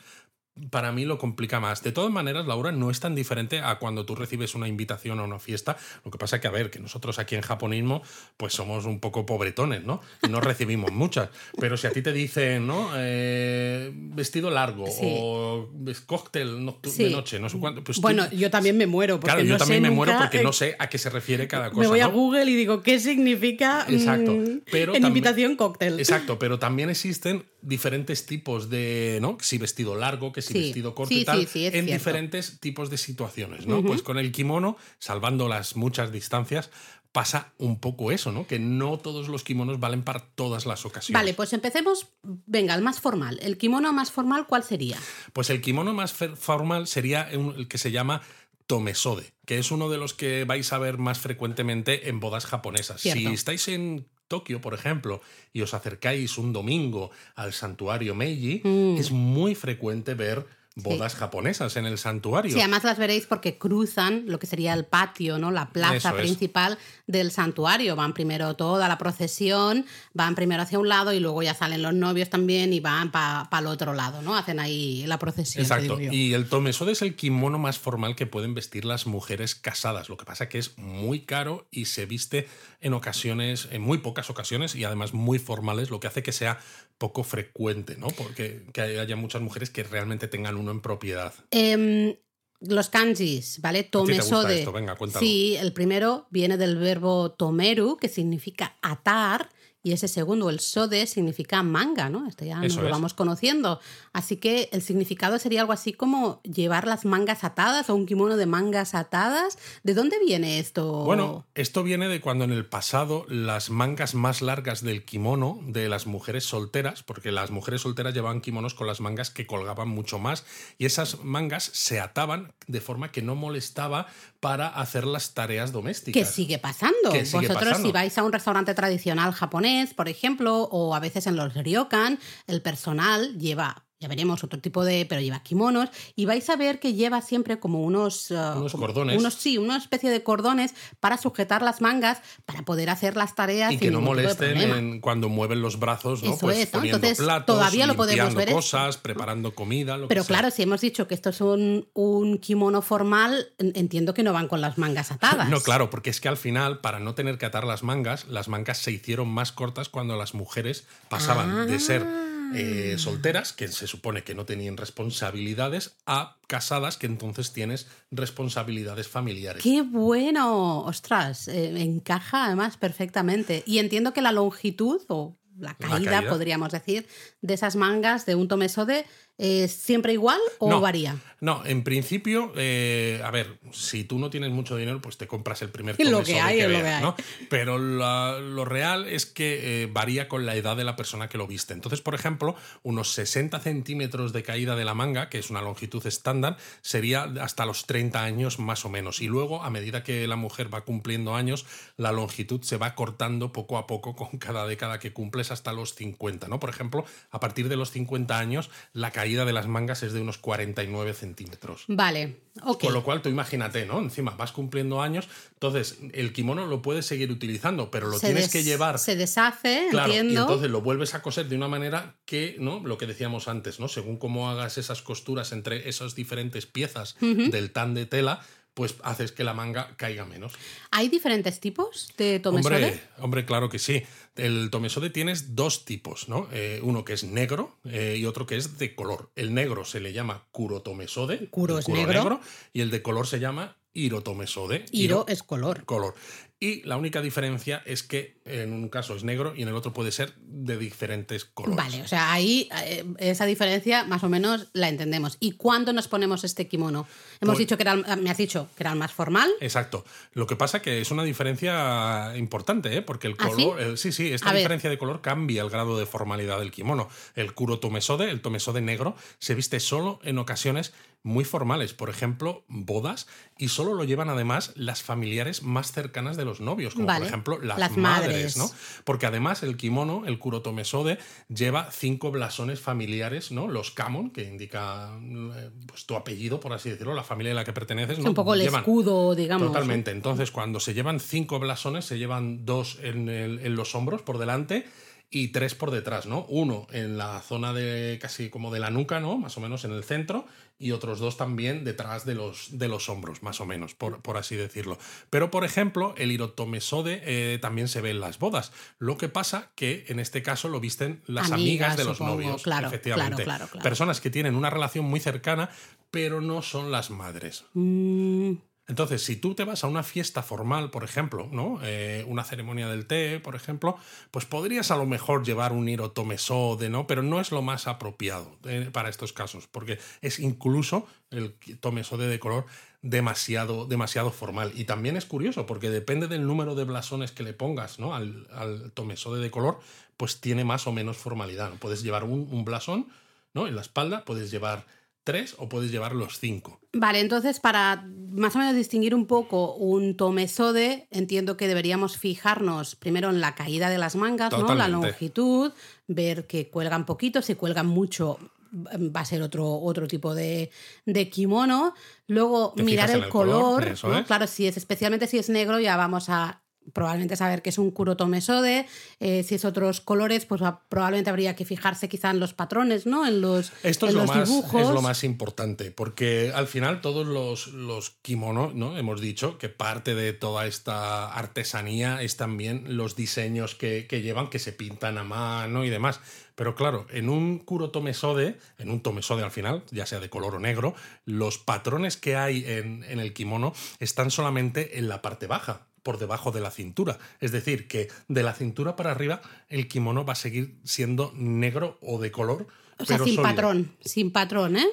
para mí lo complica más. De todas maneras, Laura, no es tan diferente a cuando tú recibes una invitación a una fiesta. Lo que pasa que, a ver, que nosotros aquí en japonismo, pues somos un poco pobretones, ¿no? No recibimos muchas. Pero si a ti te dicen, ¿no? Eh, vestido largo Sí. o cóctel Sí. de noche, no sé cuánto. Pues tú- Bueno, yo también me muero. Porque claro, yo también me muero porque eh, no sé a qué se refiere cada cosa. Me voy a. Google y digo, ¿qué significa Exacto. mm, Pero en también- invitación cóctel? Exacto, pero también existen diferentes tipos de, ¿no? Si vestido largo, que si Sí. vestido corto Sí, y tal, sí, en cierto. diferentes tipos de situaciones, ¿no? Pues con el kimono, salvando las muchas distancias, pasa un poco eso, ¿no? Que no todos los kimonos valen para todas las ocasiones. Vale, pues empecemos. Venga, el más formal. ¿El kimono más formal cuál sería? Pues el kimono más formal sería el que se llama tomesode, que es uno de los que vais a ver más frecuentemente en bodas japonesas. Cierto. Si estáis en Tokio, por ejemplo, y os acercáis un domingo al santuario Meiji, Mm. es muy frecuente ver bodas japonesas en el santuario. Sí, además las veréis porque cruzan lo que sería el patio, ¿no? La plaza Eso es. principal del santuario. Van primero toda la procesión, van primero hacia un lado y luego ya salen los novios también y van para el otro lado, ¿no? Hacen ahí la procesión. Exacto. Y el tomesode es el kimono más formal que pueden vestir las mujeres casadas. Lo que pasa que es muy caro y se viste en ocasiones, en muy pocas ocasiones y además muy formales, lo que hace que sea poco frecuente, ¿no? Porque que haya muchas mujeres que realmente tengan uno en propiedad. Em, los kanjis, ¿vale? Tomesode. Venga. Sí, el primero viene del verbo tomeru, que significa atar, y ese segundo, el sode, significa manga, ¿no? Esto ya nos lo es. vamos conociendo. Así que el significado sería algo así como llevar las mangas atadas o un kimono de mangas atadas. ¿De dónde viene esto? Bueno, esto viene de cuando en el pasado las mangas más largas del kimono de las mujeres solteras, porque las mujeres solteras llevaban kimonos con las mangas que colgaban mucho más y esas mangas se ataban de forma que no molestaba para hacer las tareas domésticas. que sigue pasando. Que sigue Vosotros pasando. si vais a un restaurante tradicional japonés, por ejemplo, o a veces en los ryokan, el personal lleva, ya veremos otro tipo de, pero lleva kimonos, y vais a ver que lleva siempre como unos... uh, Unos como- cordones. Unos, sí, una especie de cordones para sujetar las mangas, para poder hacer las tareas. y que no molesten en- cuando mueven los brazos, ¿no? Eso pues es, ¿no? poniendo Entonces, platos, todavía lo podemos ver cosas, preparando comida, lo Pero que sea. claro, si hemos dicho que esto es un, un kimono formal, en- entiendo que no van con las mangas atadas. <laughs> No, claro, porque es que al final, para no tener que atar las mangas, las mangas se hicieron más cortas cuando las mujeres pasaban de ser eh, Ah. solteras, que se supone que no tenían responsabilidades, a casadas, que entonces tienes responsabilidades familiares. ¡Qué bueno! Ostras, eh, encaja además perfectamente. Y entiendo que la longitud o la caída. podríamos decir, de esas mangas de un tomesode es siempre igual o No. varía. No, en principio, eh, a ver, si tú no tienes mucho dinero, pues te compras el primer <laughs> Lo que hay lo que hay. ¿no? Pero la- lo real es que eh, varía con la edad de la persona que lo viste. Entonces, por ejemplo, unos 60 centímetros de caída de la manga, que es una longitud estándar, sería hasta los 30 años más o menos. Y luego, a medida que la mujer va cumpliendo años, la longitud se va cortando poco a poco con cada década que cumples hasta los 50, ¿no? Por ejemplo, a partir de los 50 años, la caída de las mangas es de unos 49 centímetros. Vale, ok. Con lo cual, tú imagínate, ¿no? Encima vas cumpliendo años, entonces el kimono lo puedes seguir utilizando, pero lo Se tienes que llevar. Se deshace, Claro, y entonces lo vuelves a coser de una manera que, ¿no? Lo que decíamos antes, ¿no? Según cómo hagas esas costuras entre esas diferentes piezas del tan de tela, pues haces que la manga caiga menos. ¿Hay diferentes tipos de tomesode? Hombre, hombre, claro que sí. El tomesode tienes dos tipos, ¿no? Eh, uno que es negro eh, y otro que es de color. El negro se le llama kurotomesode. Kuro el es negro. Y el de color se llama irotomesode. Iro es color. color. Y la única diferencia es que en un caso es negro y en el otro puede ser de diferentes colores. Vale, o sea, ahí eh, esa diferencia más o menos la entendemos. ¿Y cuándo nos ponemos este kimono? Hemos Pues- dicho que era, el- me has dicho que era el más formal. Exacto. Lo que pasa que es una diferencia importante, ¿eh? porque el ¿Ah, color, el- sí, sí, esta A ver. diferencia de color cambia el grado de formalidad del kimono. El kuro tomesode, el tomesode negro, se viste solo en ocasiones muy formales, por ejemplo, bodas, y solo lo llevan además las familiares más cercanas de los novios, como Vale. por ejemplo las, Las madres, ¿no? Porque además el kimono, el kuro tomesode, lleva cinco blasones familiares, ¿no? Los kamon, que indica eh, pues, tu apellido, por así decirlo, la familia a la que perteneces, Es ¿no? un poco el Llevan- escudo, digamos. Totalmente. Entonces, cuando se llevan cinco blasones, se llevan dos en, el- en los hombros por delante y tres por detrás, ¿no? Uno en la zona de casi como de la nuca, ¿no? Más o menos en el centro, y otros dos también detrás de los, de los hombros, más o menos, por, por así decirlo. Pero, por ejemplo, el irotomesode eh, también se ve en las bodas. Lo que pasa que en este caso lo visten las amigas, Amigas, de los supongo. novios. Claro, efectivamente. claro, claro, claro. Personas que tienen una relación muy cercana, pero no son las madres. Mm, Entonces, si tú te vas a una fiesta formal, por ejemplo, ¿no? Eh, una ceremonia del té, por ejemplo, pues podrías a lo mejor llevar un irotomesode, ¿no? Pero no es lo más apropiado eh, para estos casos, porque es incluso el tomesode de color demasiado, demasiado formal. Y también es curioso, porque depende del número de blasones que le pongas ¿no? al, al tomesode de color, pues tiene más o menos formalidad. ¿no? Puedes llevar un, un blasón ¿no? en la espalda, puedes llevar tres o puedes llevar los cinco. Vale, entonces para más o menos distinguir un poco un tomesode, entiendo que deberíamos fijarnos primero en la caída de las mangas, ¿no? La longitud, ver que cuelgan poquito, si cuelgan mucho va a ser otro, otro tipo de, de kimono. Luego Te mirar el, el color, claro, si es especialmente si es negro ya vamos a probablemente saber que es un kurotomesode. Eh, si es otros colores, pues probablemente habría que fijarse quizá en los patrones, ¿no? En los, Esto es, en lo los más, dibujos. es lo más importante, porque al final todos los, los kimonos, ¿no? Hemos dicho que parte de toda esta artesanía es también los diseños que, que llevan, que se pintan a mano y demás. Pero claro, en un kurotomesode, en un tomesode al final, ya sea de color o negro, los patrones que hay en, en el kimono están solamente en la parte baja, por debajo de la cintura. Es decir, que de la cintura para arriba el kimono va a seguir siendo negro o de color. O sea, pero sin sólido. patrón, sin patrón, ¿eh?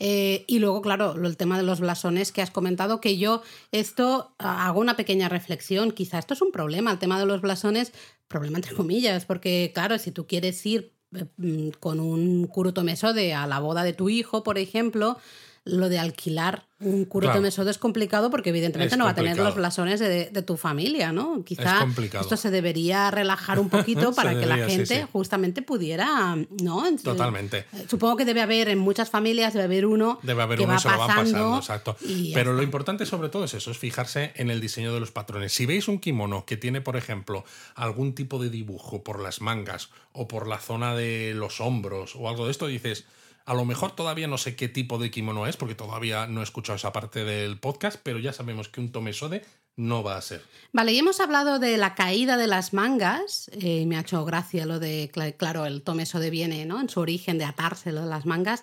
Eh, y luego, claro, el tema de los blasones que has comentado, que yo esto ah, hago una pequeña reflexión. Quizá esto es un problema, el tema de los blasones, problema entre comillas, porque claro, si tú quieres ir eh, mm, con un kurutomesode a la boda de tu hijo, por ejemplo, lo de alquilar un kurutomesode es complicado porque evidentemente Es no va a tener los blasones de, de tu familia, ¿no? Quizá esto se debería relajar un poquito <laughs> para que la debería, gente sí. justamente pudiera, ¿no? En- Totalmente. eh, Supongo que debe haber en muchas familias, debe haber uno Debe haber que uno va y se lo van pasando. pasando, exacto. Pero lo importante sobre todo es eso, es fijarse en el diseño de los patrones. Si veis un kimono que tiene, por ejemplo, algún tipo de dibujo por las mangas o por la zona de los hombros o algo de esto, dices, a lo mejor todavía no sé qué tipo de kimono es, porque todavía no he escuchado esa parte del podcast, pero ya sabemos que un tomesode no va a ser. Vale, y hemos hablado de la caída de las mangas. eh, me ha hecho gracia lo de, cla- claro, el tomeso de viene, ¿no? En su origen de atárselo de las mangas.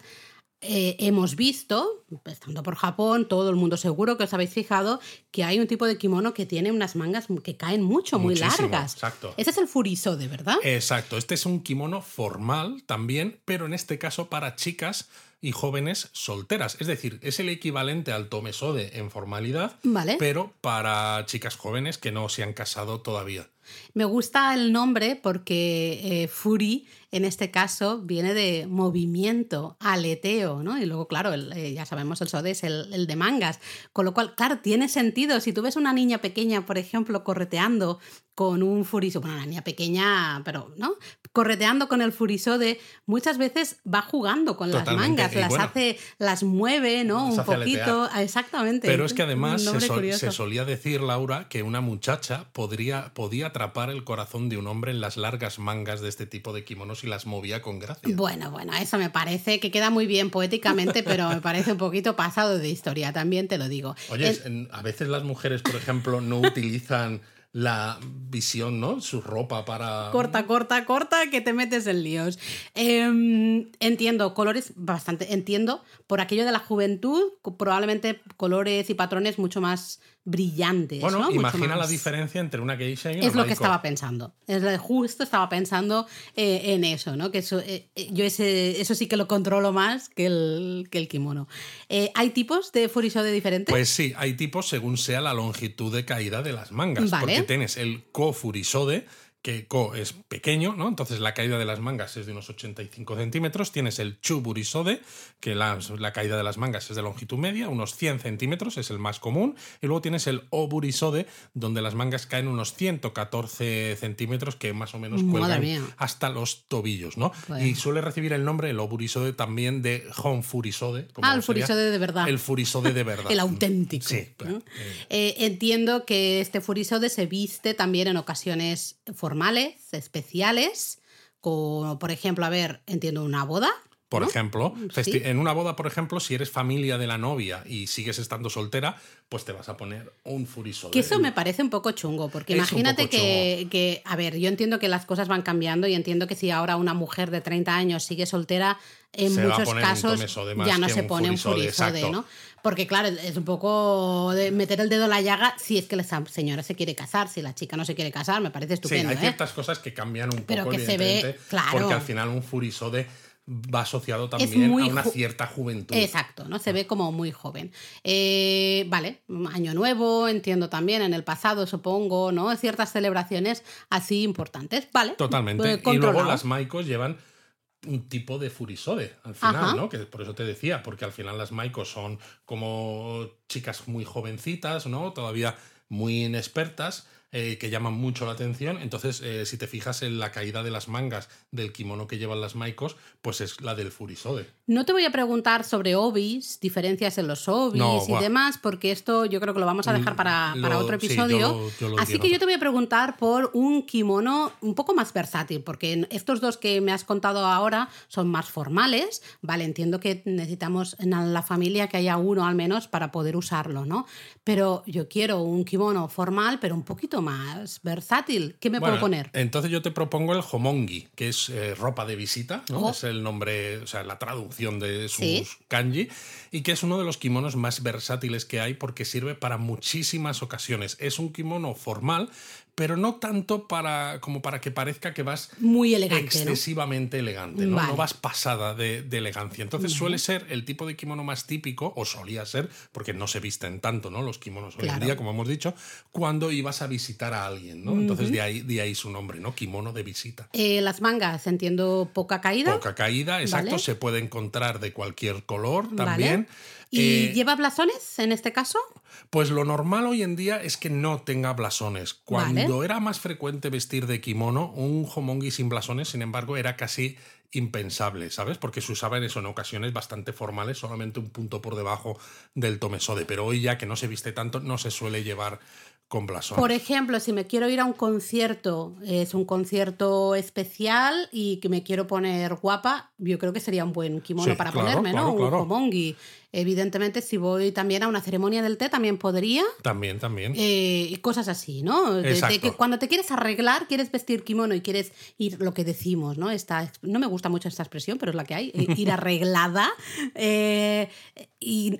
Eh, hemos visto, estando por Japón, todo el mundo seguro que os habéis fijado, que hay un tipo de kimono que tiene unas mangas que caen mucho, muy largas. exacto. Ese es el furisode, ¿verdad? Exacto, este es un kimono formal también, pero en este caso para chicas y jóvenes solteras. Es decir, es el equivalente al tomesode en formalidad, Vale. pero para chicas jóvenes que no se han casado todavía. Me gusta el nombre porque eh, Fury, en este caso, viene de movimiento, aleteo, ¿no? Y luego, claro, eh, ya sabemos, el sode es el, el de mangas. Con lo cual, claro, tiene sentido. Si tú ves una niña pequeña, por ejemplo, correteando con un furisode, bueno, una niña pequeña, pero, ¿no? Correteando con el furisode, muchas veces va jugando con las mangas, las bueno, hace, las mueve, ¿no? Un poquito. Exactamente. Pero es que además se, sol- solía decir, Laura, que una muchacha podría, podía atrapar el corazón de un hombre en las largas mangas de este tipo de kimonos y las movía con gracia. Bueno, bueno, eso me parece que queda muy bien poéticamente, <laughs> pero me parece un poquito pasado de historia, también te lo digo. Oye, El- a veces las mujeres, por ejemplo, no utilizan la visión, ¿no? Su ropa para... Corta, corta, corta, que te metes en líos. Em, entiendo, colores bastante, entiendo, por aquello de la juventud, probablemente colores y patrones mucho más brillantes. Bueno, ¿no? Mucho imagina la diferencia entre una geisha y una Es lo que estaba pensando. Es lo- justo estaba pensando eh, en eso, ¿no? Que eso, eh, eh, yo ese, eso sí que lo controlo más que el, que el kimono. Eh, ¿Hay tipos de furisode diferentes? Pues sí, hay tipos según sea la longitud de caída de las mangas. Vale. Porque tienes el ko furisode, que es pequeño, ¿no? Entonces la caída de las mangas es de unos 85 centímetros. Tienes el chuburisode, que la, la caída de las mangas es de longitud media, unos 100 centímetros, es el más común. Y luego tienes el oburisode, donde las mangas caen unos 114 centímetros, que más o menos cuelgan hasta los tobillos, ¿no? Bueno. Y suele recibir el nombre, el oburisode, también de honfurisode. como Ah, el sería furisode de verdad. El furisode de verdad. <laughs> El auténtico. Sí, ¿no? claro. Eh, entiendo que este furisode se viste también en ocasiones formales, especiales, como por ejemplo, a ver, entiendo una boda. Por ¿no? ejemplo, Sí. en una boda, por ejemplo, si eres familia de la novia y sigues estando soltera, pues te vas a poner un furisode. Que eso me parece un poco chungo, porque Es imagínate que, que, a ver, yo entiendo que las cosas van cambiando y entiendo que si ahora una mujer de 30 años sigue soltera, en Se muchos casos ya no se pone un furisode. ¿no? Porque claro, es un poco de meter el dedo en la llaga si es que la señora se quiere casar, si la chica no se quiere casar, me parece Sí, estupendo, hay ¿eh? ciertas cosas que cambian un Pero poco, que se ve, claro. porque al final un furisode va asociado también a una cierta juventud. Exacto, ¿no? Se ve como muy joven. Eh, vale, año nuevo, entiendo también, en el pasado, supongo, ¿no? Ciertas celebraciones así importantes. Vale. Totalmente. eh, y luego las maicos llevan un tipo de furisode al final, Ajá. ¿no? Que por eso te decía, porque al final las maicos son como chicas muy jovencitas, ¿no? Todavía muy inexpertas. Eh, que llaman mucho la atención. Entonces, eh, si te fijas en la caída de las mangas del kimono que llevan las maikos, pues es la del Furisode. No te voy a preguntar sobre obis, diferencias en los obis No, y guau. demás, porque esto yo creo que lo vamos a dejar para, Mm, para lo- otro sí, episodio. yo lo- yo lo Así que yo te voy a preguntar por un kimono un poco más versátil, porque estos dos que me has contado ahora son más formales. Vale, entiendo que necesitamos en la familia que haya uno al menos para poder usarlo, ¿no? Pero yo quiero un kimono formal, pero un poquito más versátil. ¿Qué me Bueno, puedo poner? Entonces yo te propongo el homongi, que es eh, ropa de visita, ¿no? Oh. Es el nombre, o sea, la traducción de sus Sí. kanji, y que es uno de los kimonos más versátiles que hay porque sirve para muchísimas ocasiones. Es un kimono formal, pero no tanto para como para que parezca que vas Muy elegante, ¿no? excesivamente elegante, ¿no? Vale. No vas pasada de, de elegancia. Entonces suele ser el tipo de kimono más típico, o solía ser, porque no se visten tanto, ¿no? Los kimonos hoy en día, como hemos dicho, cuando ibas a visitar a alguien, ¿no? Entonces de ahí, de ahí su nombre, ¿no? Kimono de visita. Eh, las mangas, entiendo, poca caída. Poca caída, exacto, Vale. se puede encontrar de cualquier color Vale. ¿Y Eh, lleva blasones en este caso? Pues lo normal hoy en día es que no tenga blasones. Cuando Vale. era más frecuente vestir de kimono, un homongi sin blasones, sin embargo, era casi impensable, ¿sabes? Porque se usaba en eso en ocasiones bastante formales, solamente un punto por debajo del tomesode. Pero hoy ya que no se viste tanto, no se suele llevar con blasones. Por ejemplo, si me quiero ir a un concierto, es un concierto especial y que me quiero poner guapa, yo creo que sería un buen kimono Sí, para claro, ponerme, claro, ¿no? claro. Un homongi. Evidentemente, si voy también a una ceremonia del té, también podría. También, también. eh, y cosas así, ¿no? De- de que cuando te quieres arreglar, quieres vestir kimono y quieres ir, lo que decimos, ¿no? Esta, no me gusta mucho esta expresión, pero es la que hay, eh, ir <laughs> arreglada. eh, y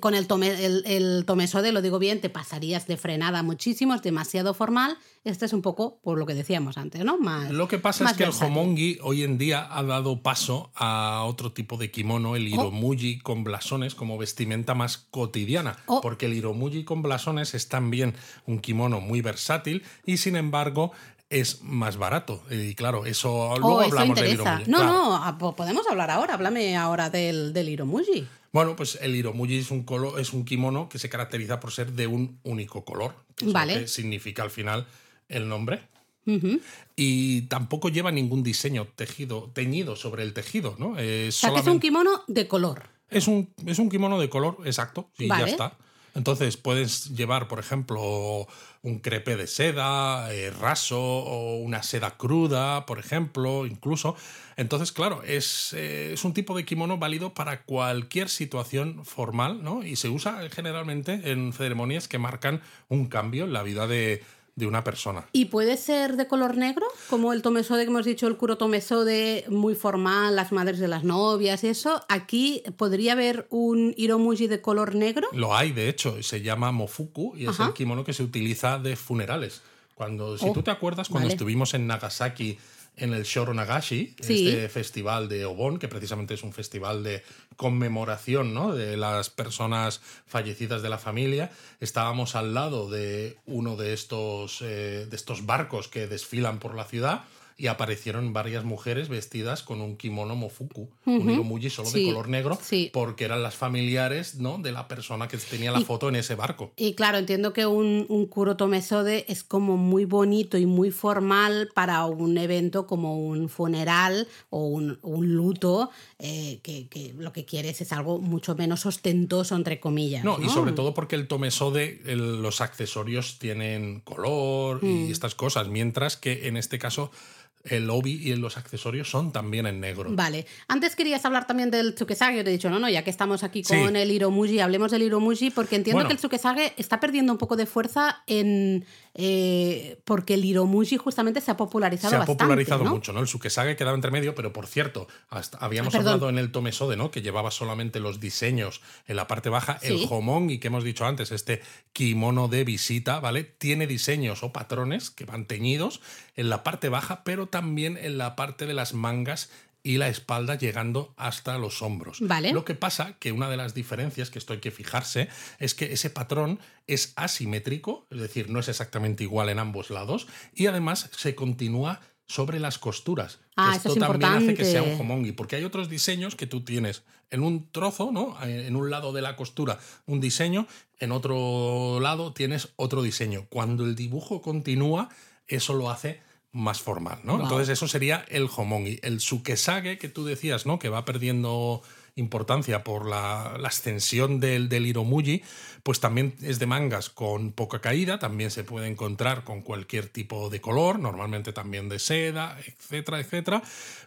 con el, tome, el, el tomesode, lo digo bien, te pasarías de frenada muchísimo, es demasiado formal. Este es un poco por lo que decíamos antes, ¿no? Más, Lo que pasa más es que el homongi hoy en día ha dado paso a otro tipo de kimono, el Oh. hiromuji con blasones, como vestimenta más cotidiana. Oh. Porque el hiromuji con blasones es también un kimono muy versátil y sin embargo es más barato. Y claro, eso luego Oh, eso hablamos del hiromuji. No, Claro. no, ah, po- podemos hablar ahora. Háblame ahora del, del Hiromuji. Bueno, pues el hiromuji es un, colo- es un kimono que se caracteriza por ser de un único color. que es lo Vale. que significa al final el nombre. Y tampoco lleva ningún diseño tejido, teñido sobre el tejido, ¿no? Es O sea, que es un kimono de color. Es un, es un kimono de color, exacto, y Vale. ya está. Entonces puedes llevar, por ejemplo, un crepe de seda eh, raso o una seda cruda, por ejemplo, incluso. Entonces, claro, es, eh, es un tipo de kimono válido para cualquier situación formal, ¿no? Y se usa generalmente en ceremonias que marcan un cambio en la vida de, de una persona. ¿Y puede ser de color negro? Como el tomesode que hemos dicho, el kuro tomesode muy formal, las madres de las novias y eso. Aquí podría haber un hiromuji de color negro. Lo hay, de hecho, se llama mofuku y es Ajá. el kimono que se utiliza de funerales. Cuando, si Oh, tú te acuerdas, cuando vale. estuvimos en Nagasaki en el Shoro Nagashi, Sí. este festival de Obon, que precisamente es un festival de conmemoración ¿no? de las personas fallecidas de la familia, estábamos al lado de uno de estos, eh, de estos barcos que desfilan por la ciudad y aparecieron varias mujeres vestidas con un kimono mofuku, un Ujú. hiromuji solo Sí, de color negro, sí. porque eran las familiares ¿no? de la persona que tenía la Y- foto en ese barco. Y claro, entiendo que un, un kuro tomesode es como muy bonito y muy formal para un evento como un funeral o un, un luto, eh, que, que lo que quieres es algo mucho menos ostentoso, entre comillas. No, No, y sobre todo porque el tomesode, el- los accesorios tienen color Mm. y estas cosas, mientras que en este caso el obi y los accesorios son también en negro. Vale. Antes querías hablar también del tsukesage. Yo te he dicho, no, no, ya que estamos aquí Sí. con el hiromuji, hablemos del hiromuji, porque entiendo Bueno. que el tsukesage está perdiendo un poco de fuerza en eh, porque el hiromuji justamente se ha popularizado Se ha bastante. popularizado ¿no? mucho, ¿no? El sukesage quedaba entre medio, pero por cierto, hasta habíamos Ah, hablado en el tomesode, ¿no? Que llevaba solamente los diseños en la parte baja. Sí. El homongi que hemos dicho antes, este kimono de visita, ¿vale? Tiene diseños o patrones que van teñidos en la parte baja, pero también en la parte de las mangas y la espalda llegando hasta los hombros. Vale. Lo que pasa que una de las diferencias que esto hay que fijarse es que ese patrón es asimétrico, es decir, no es exactamente igual en ambos lados y además se continúa sobre las costuras. Ah, esto esto es también hace que sea un homongi, porque hay otros diseños que tú tienes en un trozo, ¿no? En un lado de la costura un diseño, en otro lado tienes otro diseño. Cuando el dibujo continúa, eso lo hace más formal, ¿no? Wow. Entonces eso sería el homongi. El sukesage que tú decías, ¿no? Que va perdiendo importancia por la, la ascensión del, del pues también es de mangas con poca caída, también se puede encontrar con cualquier tipo de color, normalmente también de seda, etcétera, etcétera.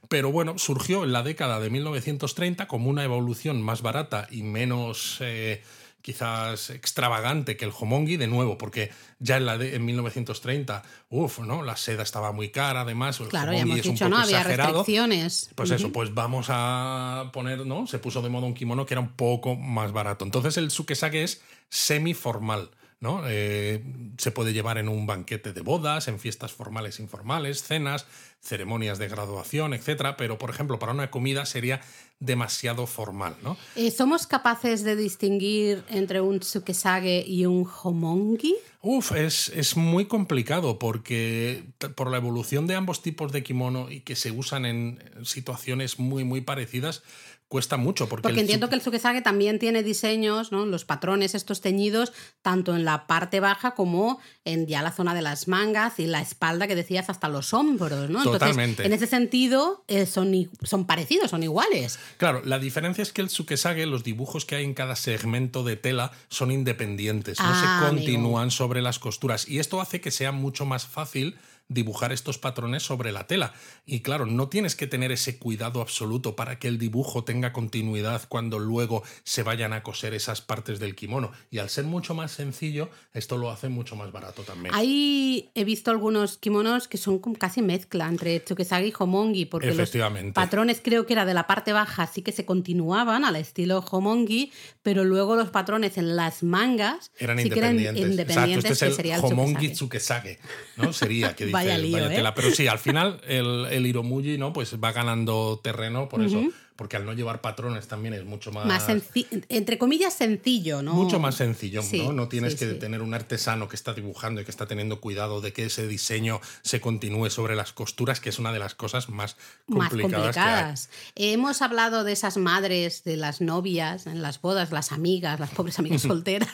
Pero bueno, surgió en la década de 1930 como una evolución más barata y menos... eh, quizás extravagante que el homongi, de nuevo, porque ya en, la de, en 1930, uff, ¿no? La seda estaba muy cara, además, el Claro, ya hemos es un dicho, poco ¿no? Había exagerado. restricciones. Pues eso, pues vamos a poner, ¿no? Se puso de moda un kimono que era un poco más barato. Entonces el sukesake es semiformal, ¿no? Eh, se puede llevar en un banquete de bodas, en fiestas formales e informales, cenas, ceremonias de graduación, etcétera. Pero, por ejemplo, para una comida sería demasiado formal, ¿no? Eh, ¿Somos capaces de distinguir entre un tsukesage y un homongi? Uf, es, es muy complicado porque por la evolución de ambos tipos de kimono y que se usan en situaciones muy, muy parecidas, cuesta mucho. Porque, Porque el entiendo que el tsukesage también tiene diseños, ¿no? Los patrones estos teñidos, tanto en la parte baja como en ya la zona de las mangas y la espalda que decías hasta los hombros, ¿no? Totalmente. Entonces, en ese sentido, eh, son, son parecidos, son iguales. Claro, la diferencia es que el sukesage, los dibujos que hay en cada segmento de tela son independientes, no Ah, se amigo. continúan sobre las costuras. Y esto hace que sea mucho más fácil dibujar estos patrones sobre la tela. Y claro, no tienes que tener ese cuidado absoluto para que el dibujo tenga continuidad cuando luego se vayan a coser esas partes del kimono. Y al ser mucho más sencillo, esto lo hace mucho más barato también. Ahí he visto algunos kimonos que son casi mezcla entre tsukesage y homongi, porque los Efectivamente. patrones creo que era de la parte baja, sí que se continuaban al estilo homongi, pero luego los patrones en las mangas Eran sí que eran independientes. independientes, Exacto, este que es sería el el homongi tsukesage. ¿no? Sería que <laughs> Vaya lío, ¿eh? tela. Pero sí, al final el, el Hiromuji, ¿no? Pues va ganando terreno por eso. Porque al no llevar patrones también es mucho más. Entre comillas sencillo, ¿no? Mucho más sencillo, Sí, ¿no? No tienes sí, que sí. tener un artesano que está dibujando y que está teniendo cuidado de que ese diseño se continúe sobre las costuras, que es una de las cosas más más complicadas, que hay. complicadas. Hemos hablado de esas madres, de las novias en las bodas, las amigas, las pobres amigas <laughs> solteras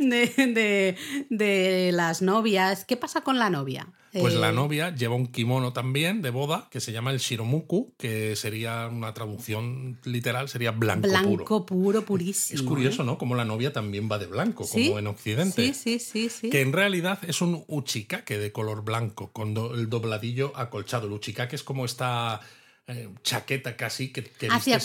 de, de- de las novias. ¿Qué pasa con la novia? Pues Eh, la novia lleva un kimono también de boda que se llama el shiromuku, que sería una traducción literal, sería blanco, puro. Blanco puro, purísimo. Es curioso, ¿eh? ¿no? Como la novia también va de blanco, ¿Sí? como en Occidente. Sí, sí, sí, sí. Que en realidad es un uchikake de color blanco, con do- el dobladillo acolchado. El uchikake es como esta eh, chaqueta casi que, que encima,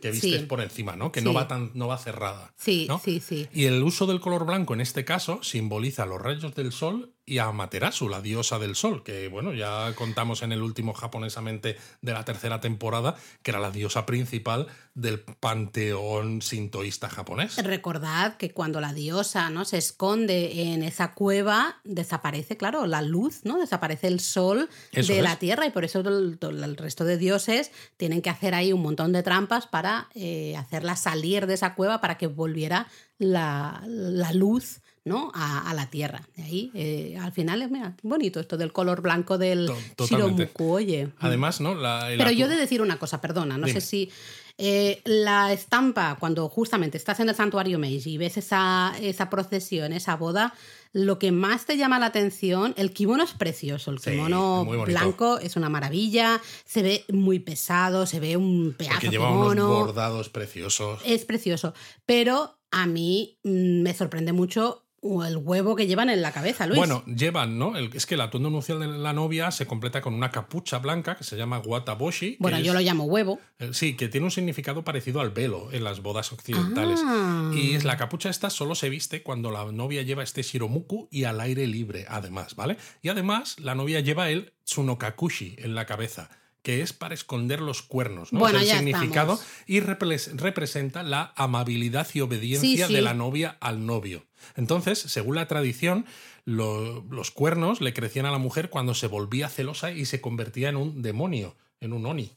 que vistes sí. por encima, ¿no? Que Sí. no va tan, no va cerrada. Sí, ¿no? sí, sí. Y el uso del color blanco en este caso simboliza los rayos del sol y a Amaterasu, la diosa del sol, que bueno, ya contamos en el último japonesamente de la tercera temporada, que era la diosa principal del panteón sintoísta japonés. Recordad que cuando la diosa ¿no? se esconde en esa cueva, desaparece, claro, la luz, ¿no? Desaparece el sol Eso de es. la tierra y por eso el, el resto de dioses tienen que hacer ahí un montón de trampas para eh, hacerla salir de esa cueva para que volviera la, la luz. ¿No? A, a la tierra. De ahí, eh, al final, mira, bonito esto del color blanco del. Shiromuku, oye. Además, ¿no? La, Pero yo he de decir una cosa, perdona, no Dime. sé si eh, la estampa, cuando justamente estás en el santuario Meiji y ves esa, esa procesión, esa boda, lo que más te llama la atención, el kimono es precioso, el kimono blanco es una maravilla, se ve muy pesado, se ve un pedazo porque lleva unos bordados preciosos. es precioso, pero a mí mm, me sorprende mucho el huevo que llevan en la cabeza, Luis. Bueno, llevan, ¿no? El- es que el atuendo nupcial de la novia se completa con una capucha blanca que se llama wataboshi. bueno, yo es- lo llamo huevo. eh, Sí, que tiene un significado parecido al velo en las bodas occidentales. Ah. Y es la capucha esta solo se viste cuando la novia lleva este shiromuku y al aire libre, además, ¿vale? Y además, la novia lleva el tsunokakushi en la cabeza que es para esconder los cuernos, ¿no? Bueno, es el significado estamos. y repres- representa la amabilidad y obediencia Sí, sí. de la novia al novio. Entonces, según la tradición, lo- los cuernos le crecían a la mujer cuando se volvía celosa y se convertía en un demonio, en un oni.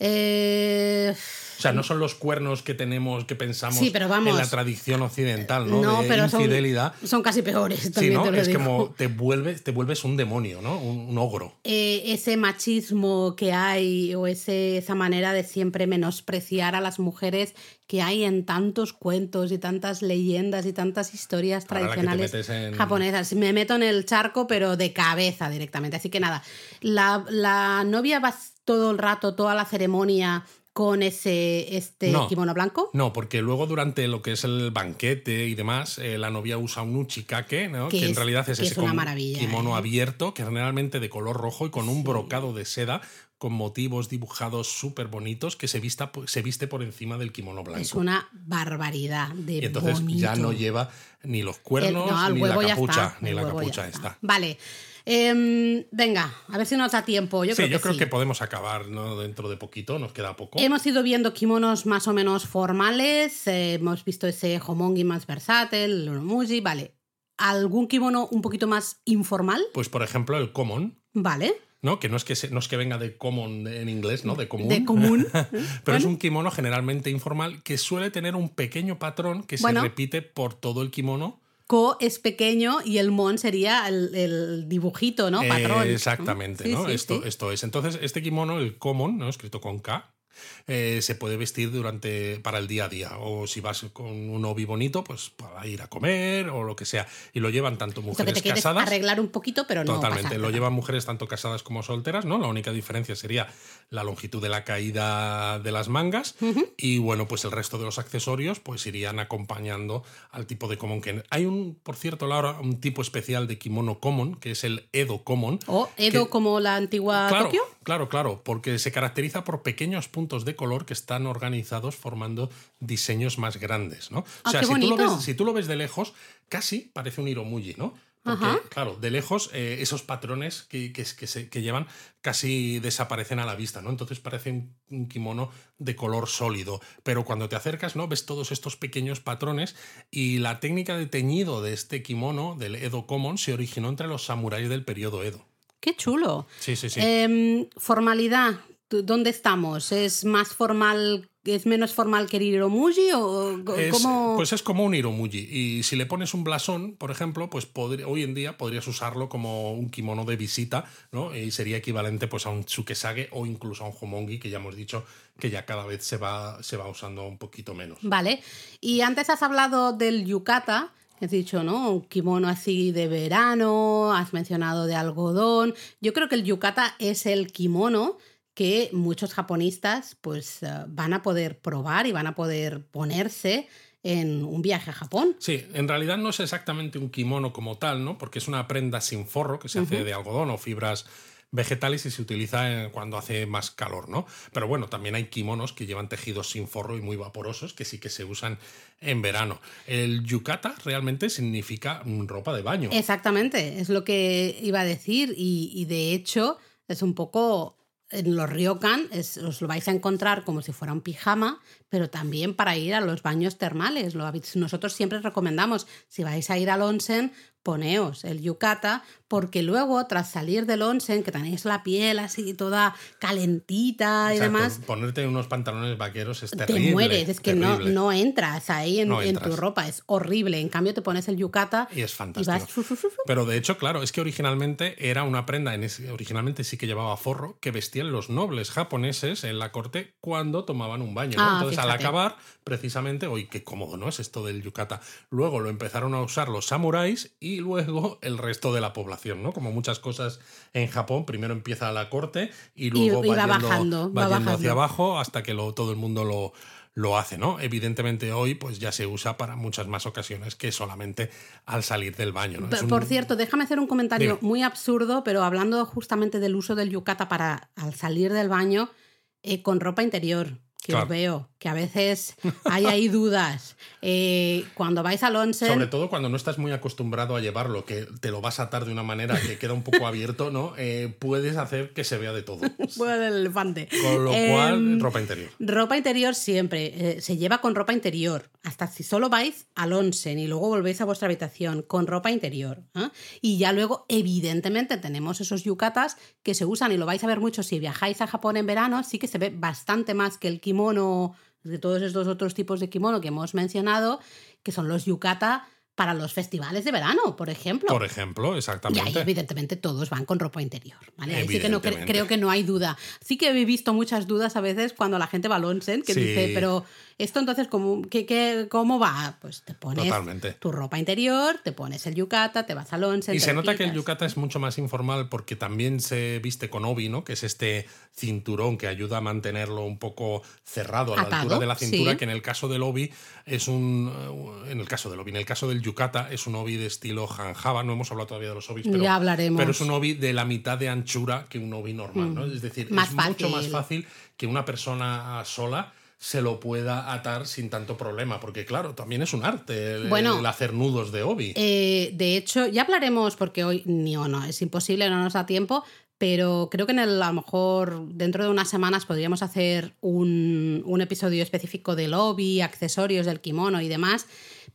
Eh, O sea, no son los cuernos que tenemos, que pensamos Sí, pero vamos. en la tradición occidental, ¿no? No, de pero son- infidelidad. Son, casi peores, Sí, ¿no? te lo Es digo. como te vuelves, te vuelves un demonio, ¿no? Un, un ogro. Eh, ese machismo que hay o ese, esa manera de siempre menospreciar a las mujeres que hay en tantos cuentos y tantas leyendas y tantas historias Ahora tradicionales en- japonesas. Me meto en el charco, pero de cabeza directamente. Así que nada, la, la novia va todo el rato, toda la ceremonia con ese este No. kimono blanco. No, porque luego durante lo que es el banquete y demás, eh, la novia usa un uchikake, ¿no? Que que en realidad es que ese es una kimono ¿eh? abierto, que generalmente de color rojo y con un brocado de seda con motivos dibujados súper bonitos que se, vista, se viste por encima del kimono blanco. Es una barbaridad de y entonces ya no lleva ni los El- cuernos, no, el ni la capucha, ni la capucha está. Vale. Em, venga, a ver si nos da tiempo. Yo sí, creo yo que creo sí. que podemos acabar ¿no? dentro de poquito, nos queda poco. Hemos ido viendo kimonos más o menos formales, eh, hemos visto ese homongi más versátil, el uromuji, vale. ¿Algún kimono un poquito más informal? Pues por ejemplo el common, Vale. ¿no? Que no es que, se- no es que venga de common en inglés, ¿no? De común. De común. <laughs> Pero es un kimono generalmente informal que suele tener un pequeño patrón que Bueno. se repite por todo el kimono. Ko es pequeño y el mon sería el, el dibujito, ¿no? Patrón. Eh, exactamente, Sí, ¿no? sí, esto, sí. esto es. Entonces, este kimono, el common, ¿no? Escrito con K. eh, se puede vestir durante para el día a día o si vas con un obi bonito pues para ir a comer o lo que sea y lo llevan tanto Esto que mujeres te casadas arreglar un poquito, pero no Totalmente, lo llevan mujeres tanto casadas como solteras, ¿no? La única diferencia sería la longitud de la caída de las mangas y bueno, pues el resto de los accesorios pues irían acompañando al tipo de common que hay un, por cierto, Laura, un tipo especial de kimono common que es el Edo common. O Edo que- como la antigua Claro, Tokio. claro, claro, porque se caracteriza por pequeños puntos de color que están organizados formando diseños más grandes, ¿no? O Ah, sea, si tú, lo ves, si tú lo ves de lejos, casi parece un iromuji, ¿no? Porque, Ajá. claro, de lejos eh, esos patrones que, que, que se- que llevan casi desaparecen a la vista, ¿no? Entonces parece un, un kimono de color sólido. Pero cuando te acercas, ¿no? Ves todos estos pequeños patrones y la técnica de teñido de este kimono, del Edo Common, se originó entre los samuráis del periodo Edo. Qué chulo. Sí, sí, sí. Em, formalidad. ¿Tú- ¿Dónde estamos? ¿Es más formal, es menos formal que el Hiromuji o Es- cómo? Pues es como un iromuji. Y si le pones un blasón, por ejemplo, pues hoy en día podrías usarlo como un kimono de visita, ¿no? Y sería equivalente pues, a un tsukesage o incluso a un homongi, que ya hemos dicho que ya cada vez se va, se va usando un poquito menos. Vale. Y antes has hablado del yukata. Has dicho, ¿no? Un kimono así de verano, has mencionado de algodón. Yo creo que el yukata es el kimono que muchos japonistas pues eh, van a poder probar y van a poder ponerse en un viaje a Japón. Sí, en realidad no es exactamente un kimono como tal, ¿no? Porque es una prenda sin forro que se hace de algodón o fibras vegetales y se utiliza cuando hace más calor, ¿no? Pero bueno, también hay kimonos que llevan tejidos sin forro y muy vaporosos que sí que se usan en verano. El yukata realmente significa ropa de baño. Exactamente, es lo que iba a decir y, y de hecho es un poco en los ryokan es- os lo vais a encontrar como si fuera un pijama, pero también para ir a los baños termales. Lo nosotros siempre recomendamos, si vais a ir al onsen, poneos el yukata, porque luego tras salir del onsen, que tenéis la piel así toda calentita y demás, Ponerte unos pantalones vaqueros es te terrible. mueres, es que no, no entras ahí en, No en tu ropa, es horrible. En cambio te pones el yukata Y es y fantástico. vas... Pero de hecho, claro, es que originalmente era una prenda, en ese- originalmente sí que llevaba forro, que vestían los nobles japoneses en la corte cuando tomaban un baño. ¿no? Ah, Entonces, al acabar, precisamente, hoy qué cómodo, ¿no? Es esto del yukata. Luego lo empezaron a usar los samuráis y luego el resto de la población, ¿no? Como muchas cosas en Japón, primero empieza la corte y luego y va, va yendo, bajando, va va yendo hacia abajo hasta que lo- todo el mundo lo, lo hace, ¿no? Evidentemente hoy pues ya se usa para muchas más ocasiones que solamente al salir del baño, Por cierto, déjame hacer un comentario Dime. muy absurdo, pero hablando justamente del uso del yukata para al salir del baño eh, con ropa interior, que Claro. os veo, que a veces hay ahí <laughs> dudas. Eh, cuando vais al onsen, Sobre todo cuando no estás muy acostumbrado a llevarlo, que te lo vas a atar de una manera que queda un poco abierto, ¿no? Eh, puedes hacer que se vea de todo. <laughs> El elefante. Con lo cual, Em, ropa interior. Ropa interior siempre, eh, se lleva con ropa interior, hasta si solo vais al onsen y luego volvéis a vuestra habitación con ropa interior. Y ya luego, evidentemente, tenemos esos yucatas que se usan y lo vais a ver mucho si viajáis a Japón en verano, sí que se ve bastante más que el kimono de todos estos otros tipos de kimono que hemos mencionado, que son los yukata para los festivales de verano, por ejemplo. Por ejemplo, Y exactamente. ahí, evidentemente, todos van con ropa interior. ¿vale? Ahí sí que no cre- creo que no hay duda. Sí que he visto muchas dudas a veces cuando la gente va al onsen, que Sí. dice, pero esto entonces, ¿cómo, qué, qué- cómo va? Pues te pones Totalmente. tu ropa interior, te pones el yukata, te vas al onsen. Y se nota que el yukata es mucho más informal porque también se viste con obi, ¿no? Que es este cinturón que ayuda a mantenerlo un poco cerrado a la altura de la cintura, sí. que en el caso del obi es un eh, en el caso del obi, en el caso del yukata es un obi de estilo hanjaba, no hemos hablado todavía de los obis, pero Ya hablaremos. pero es un obi de la mitad de anchura que un obi normal, ¿no? Es decir, Mm. Más es mucho más fácil que una persona sola se lo pueda atar sin tanto problema, porque claro, también es un arte el, Bueno, el hacer nudos de obi. Eh, de hecho, ya hablaremos, porque hoy ni o no, es imposible, no nos da tiempo, pero creo que en el, a lo mejor dentro de unas semanas podríamos hacer un, un episodio específico del lobby, accesorios del kimono y demás.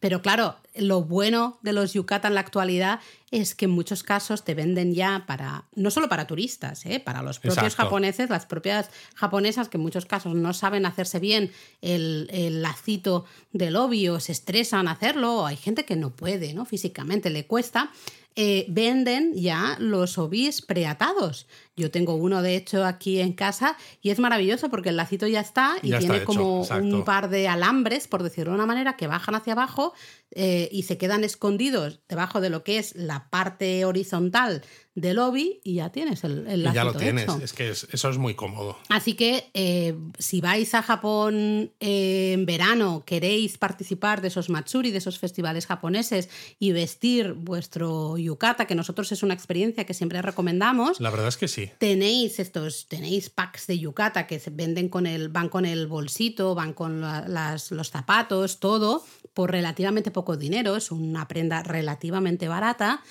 Pero claro, lo bueno de los yukata en la actualidad es que en muchos casos te venden ya para, no solo para turistas, ¿eh? para los propios Exacto. japoneses, las propias japonesas que en muchos casos no saben hacerse bien el, el lacito del lobby o se estresan hacerlo, o hay gente que no puede, ¿no? Físicamente le cuesta. eh, venden ya los obis preatados. Yo tengo uno, de hecho, aquí en casa y es maravilloso porque el lacito ya está y Ya tiene como exacto. un par de alambres, por decirlo de una manera, que bajan hacia abajo eh, y se quedan escondidos debajo de lo que es la parte horizontal del obi y ya tienes el, el y ya lo lacito tienes, hecho. es que es- eso es muy cómodo. Así que eh, si vais a Japón eh, en verano, queréis participar de esos matsuri, de esos festivales japoneses y vestir vuestro yukata, que nosotros es una experiencia que siempre recomendamos, La verdad es que sí. Tenéis estos, tenéis packs de yukata que se venden con el, van con el bolsito, van con los zapatos, todo, por relativamente poco dinero, es una prenda relativamente barata.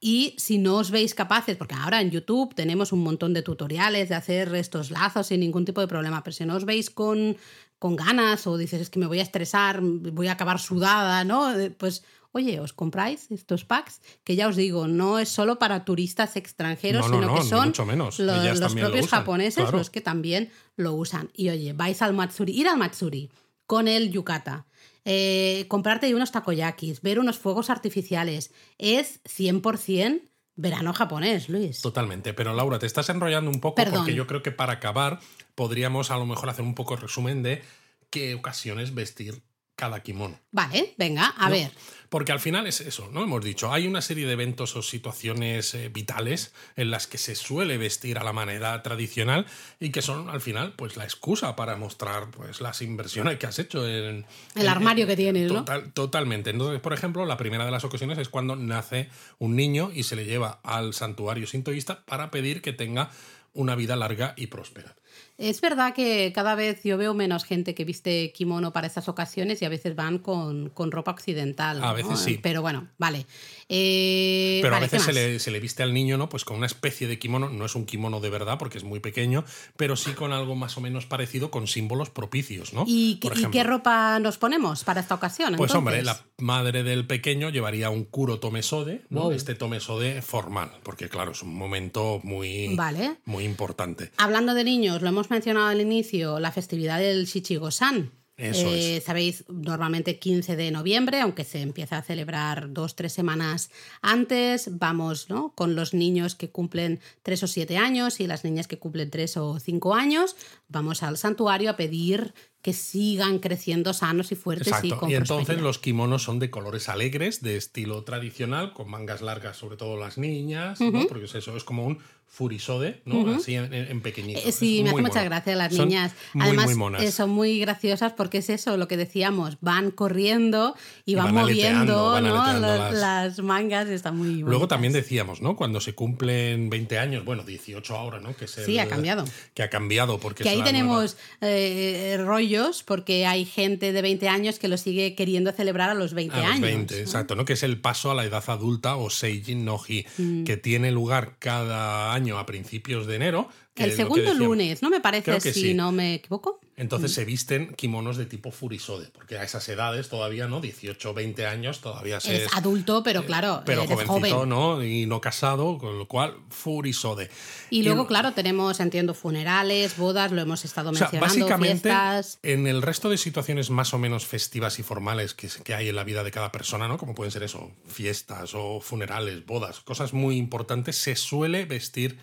Y si no os veis capaces, porque ahora en YouTube tenemos un montón de tutoriales de hacer estos lazos sin ningún tipo de problema, pero si no os veis con, con ganas o dices es que me voy a estresar, voy a acabar sudada, ¿no? Eh, Pues oye, os compráis estos packs, que ya os digo, no es solo para turistas extranjeros, No, no, sino no, que son menos. los lo propios japoneses claro. los que también lo usan. Y oye, vais al Matsuri, ir al Matsuri con el yukata, eh, comprarte unos takoyakis, ver unos fuegos artificiales, es 100% verano japonés, Luis. Totalmente. Pero Laura, te estás enrollando un poco Perdón. porque yo creo que para acabar podríamos a lo mejor hacer un poco de resumen de qué ocasiones vestir cada kimono. Vale, venga, a ¿no? ver. Porque al final es eso, ¿no? Hemos dicho, hay una serie de eventos o situaciones eh, vitales en las que se suele vestir a la manera tradicional y que son al final pues la excusa para mostrar pues las inversiones que has hecho en El en- armario que tienes, ¿no? Total- Totalmente. Entonces, por ejemplo, la primera de las ocasiones es cuando nace un niño y se le lleva al santuario sintoísta para pedir que tenga una vida larga y próspera. Es verdad que cada vez yo veo menos gente que viste kimono para estas ocasiones y a veces van con, con ropa occidental. A ¿no? veces sí. Pero bueno, vale. Eh, Pero vale, a veces ¿qué se le, se le viste al niño, ¿no? Pues con una especie de kimono, no es un kimono de verdad porque es muy pequeño, pero sí con algo más o menos parecido con símbolos propicios, ¿no? ¿Y, Por qué- y ejemplo. qué ropa nos ponemos para esta ocasión? Pues hombre, la madre del pequeño llevaría un kuro tomesode, ¿no? Wow. Este tomesode formal, porque claro, es un momento muy, Vale. muy importante. Hablando de niños, lo hemos mencionado al inicio, la festividad del Shichigo-san. Eh, Sabéis, normalmente 15 de noviembre, aunque se empieza a celebrar dos, tres semanas antes, vamos ¿no? con los niños que cumplen 3 o 7 años y las niñas que cumplen 3 o 5 años, vamos al santuario a pedir que sigan creciendo sanos y fuertes y con Y entonces los kimonos son de colores alegres, de estilo tradicional, con mangas largas, sobre todo las niñas, ¿no? porque es eso, es como un furisode, ¿no? Así en, en pequeñito. Eh, Sí, Es me hace muy mucha gracia las niñas. Muy, Además, muy monas. eh, son muy graciosas porque es eso, lo que decíamos, van corriendo y van, moviendo van ¿no? las, mangas, está muy Luego también decíamos, ¿no? Cuando se cumplen 20 años, bueno, 18 ahora, ¿no? Que es Sí, ha cambiado. Que ha cambiado porque Que ahí tenemos eh, rollos porque hay gente de 20 años que lo sigue queriendo celebrar a los 20 nueva- a los años. 20, ¿no? exacto, ¿no? Que es el paso a la edad adulta o Seijin Noji, Mm. que tiene lugar cada año a principios de enero. El segundo lunes, ¿no me parece si sí. no me equivoco? Entonces se visten kimonos de tipo furisode, porque a esas edades todavía, ¿no? 18, 20 años, todavía se Es adulto, pero claro, pero eres jovencito, joven. ¿no? Y no casado, con lo cual furisode. Y luego, claro, tenemos, entiendo, funerales, bodas, lo hemos estado O sea, mencionando, básicamente, fiestas. en el resto de situaciones más o menos festivas y formales que, que hay en la vida de cada persona, ¿no? Como pueden ser eso, fiestas o funerales, bodas, cosas muy importantes, se suele vestir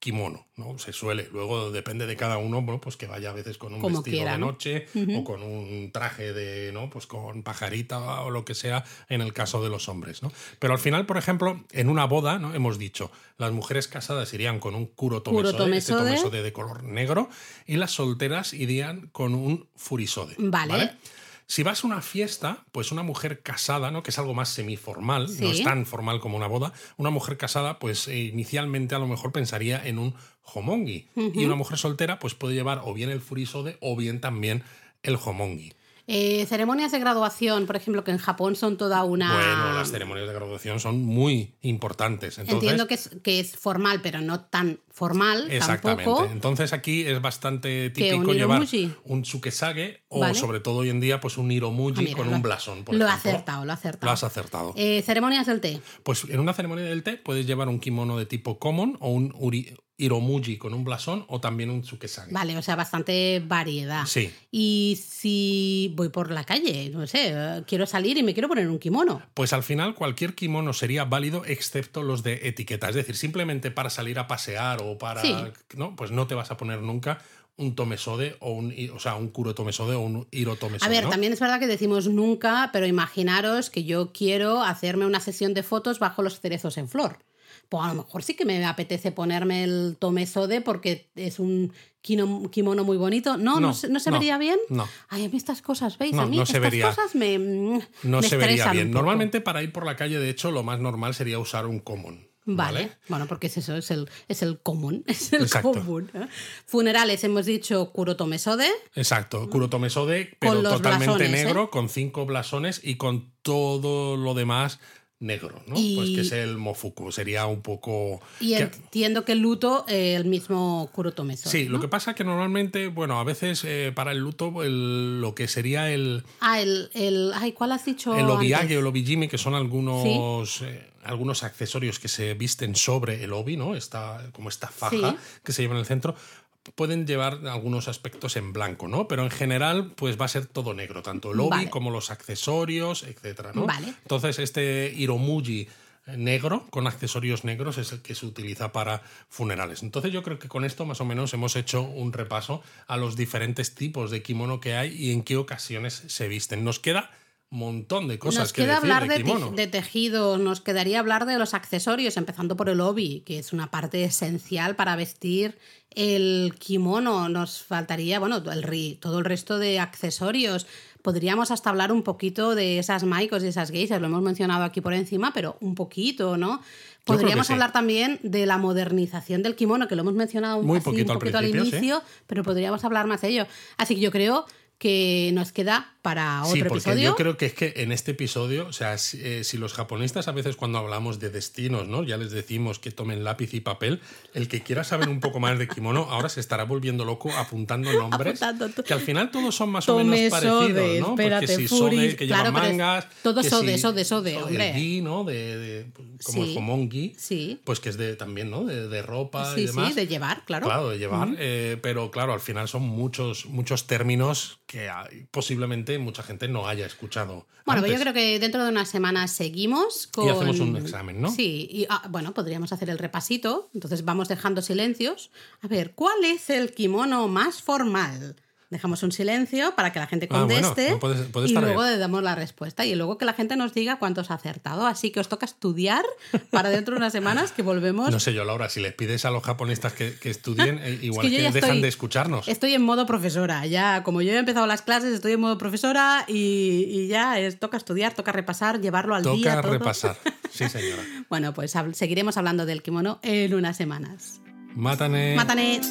kimono, ¿no? Se suele. Luego depende de cada uno, bueno, pues que vaya a veces con un Como vestido quiera, de ¿no? noche o con un traje de, ¿no? Pues con pajarita o lo que sea en el caso de los hombres, ¿no? Pero al final, por ejemplo, en una boda, ¿no? Hemos dicho, las mujeres casadas irían con un kurotomesode, ese Kurotomesode. tomesode de color negro, y las solteras irían con un furisode. Vale. Si vas a una fiesta, pues una mujer casada, ¿no? Que es algo más semiformal, no Sí. es tan formal como una boda. Una mujer casada, pues eh, inicialmente a lo mejor pensaría en un homongi. Y una mujer soltera, pues puede llevar o bien el furisode o bien también el homongi. Eh, ceremonias de graduación, por ejemplo, que en Japón son toda una... Bueno, las ceremonias de graduación son muy importantes. Entonces, Entiendo que es, que es formal, pero no tan formal Exactamente. tampoco. Entonces aquí es bastante ¿Qué, típico un llevar un tsukesage o Vale. sobre todo hoy en día pues un iromuji Ah, mira, con lo- un blasón. Por lo he acertado, lo he acertado. Lo has acertado. Eh, ceremonias del té. Pues en una ceremonia del té puedes llevar un kimono de tipo common o un uri- iromuji con un blasón o también un tsukesage. Vale, o sea, bastante variedad. Sí. Y si voy por la calle, no sé, quiero salir y me quiero poner un kimono. Pues al final cualquier kimono sería válido excepto los de etiqueta. Es decir, simplemente para salir a pasear o para... Sí. ¿no? Pues no te vas a poner nunca un tomesode o un, o sea, un kuro tomesode o un iro tomesode. A ver, ¿no? también es verdad que decimos nunca, pero imaginaros que yo quiero hacerme una sesión de fotos bajo los cerezos en flor. Pues a lo mejor sí que me apetece ponerme el tomesode porque es un kimono muy bonito. No, no, No, se, ¿no se no, vería bien. no. Ay, a mí estas cosas, ¿veis? A mí se estas vería. cosas me, mm, No me se vería bien. Normalmente para ir por la calle, de hecho, lo más normal sería usar un common. Vale. ¿vale? bueno, porque es eso, es el, es el común, <laughs> es el Exacto. común. ¿eh? Funerales, hemos dicho kurotomesode. Exacto, Kurotomesode, pero totalmente blasones, ¿eh? negro, con cinco blasones y con todo lo demás negro, ¿no? Y- Pues que es el mofuku, sería un poco... Y entiendo que el luto, eh, el mismo kurotomesode. Sí, ¿no? lo que pasa que normalmente, bueno, a veces eh, para el luto el- lo que sería el, Ah, el, el. Ay, ¿cuál has dicho? el obiage o el obijime, que son algunos, eh, algunos accesorios que se visten sobre el obi, ¿no? Esta, como esta faja Sí. que se lleva en el centro, pueden llevar algunos aspectos en blanco, ¿no? Pero en general, pues va a ser todo negro, tanto el Vale. como los accesorios, etcétera, ¿no? Vale. Entonces, este iromuji negro con accesorios negros es el que se utiliza para funerales. Entonces yo creo que con esto más o menos hemos hecho un repaso a los diferentes tipos de kimono que hay y en qué ocasiones se visten. Nos queda montón de cosas Nos que queda decir hablar de de, kimono. te- de tejidos, nos quedaría hablar de los accesorios, empezando por el obi, que es una parte esencial para vestir el kimono. Nos faltaría, bueno, el, ri- todo el resto de accesorios. Podríamos hasta hablar un poquito de esas maicos y esas geishas, lo hemos mencionado aquí por encima, pero un poquito, ¿no? Podríamos sí. hablar también de la modernización del kimono, que lo hemos mencionado un, Muy así, poquito un al poquito al sí. inicio, pero podríamos hablar más de ello. Así que yo creo que nos queda para otro Sí, porque episodio. yo creo que es que en este episodio, o sea, si, eh, si los japonistas a veces cuando hablamos de destinos, ¿no? Ya les decimos que tomen lápiz y papel, el que quiera saber un poco más de kimono ahora se estará volviendo loco apuntando <laughs> nombres, Apuntando que al final todos son más o menos parecidos, ¿no? espérate, porque si Furis, sode, que claro, mangas... todo que sode, si- sode, sode, hombre. El gi, ¿no? De, de- como Sí. el homongi, Sí. pues que es de también, ¿no? De, de ropa y demás. sí, de llevar, claro. Claro, de llevar, eh, pero claro, al final son muchos, muchos términos que hay- posiblemente mucha gente no haya escuchado. Bueno, pues yo creo que dentro de unas semanas seguimos con... Y hacemos un examen, ¿no? Sí, y ah, bueno, podríamos hacer el repasito. Entonces vamos dejando silencios. A ver, ¿cuál es el kimono más formal? Dejamos un silencio para que la gente Ah, bueno, conteste puede y luego le damos la respuesta y luego que la gente nos diga cuántos ha acertado. Así que os toca estudiar para dentro de unas semanas que volvemos. No sé yo, Laura, si les pides a los japonistas que, que estudien, eh, igual que, dejan estoy- de escucharnos. Estoy en modo profesora, ya como yo he empezado las clases, estoy en modo profesora y, y ya es, toca estudiar, toca repasar, llevarlo al día. Toca repasar. <laughs> Sí, señora. Bueno, pues seguiremos hablando del kimono en unas semanas. Mátane. Matanet.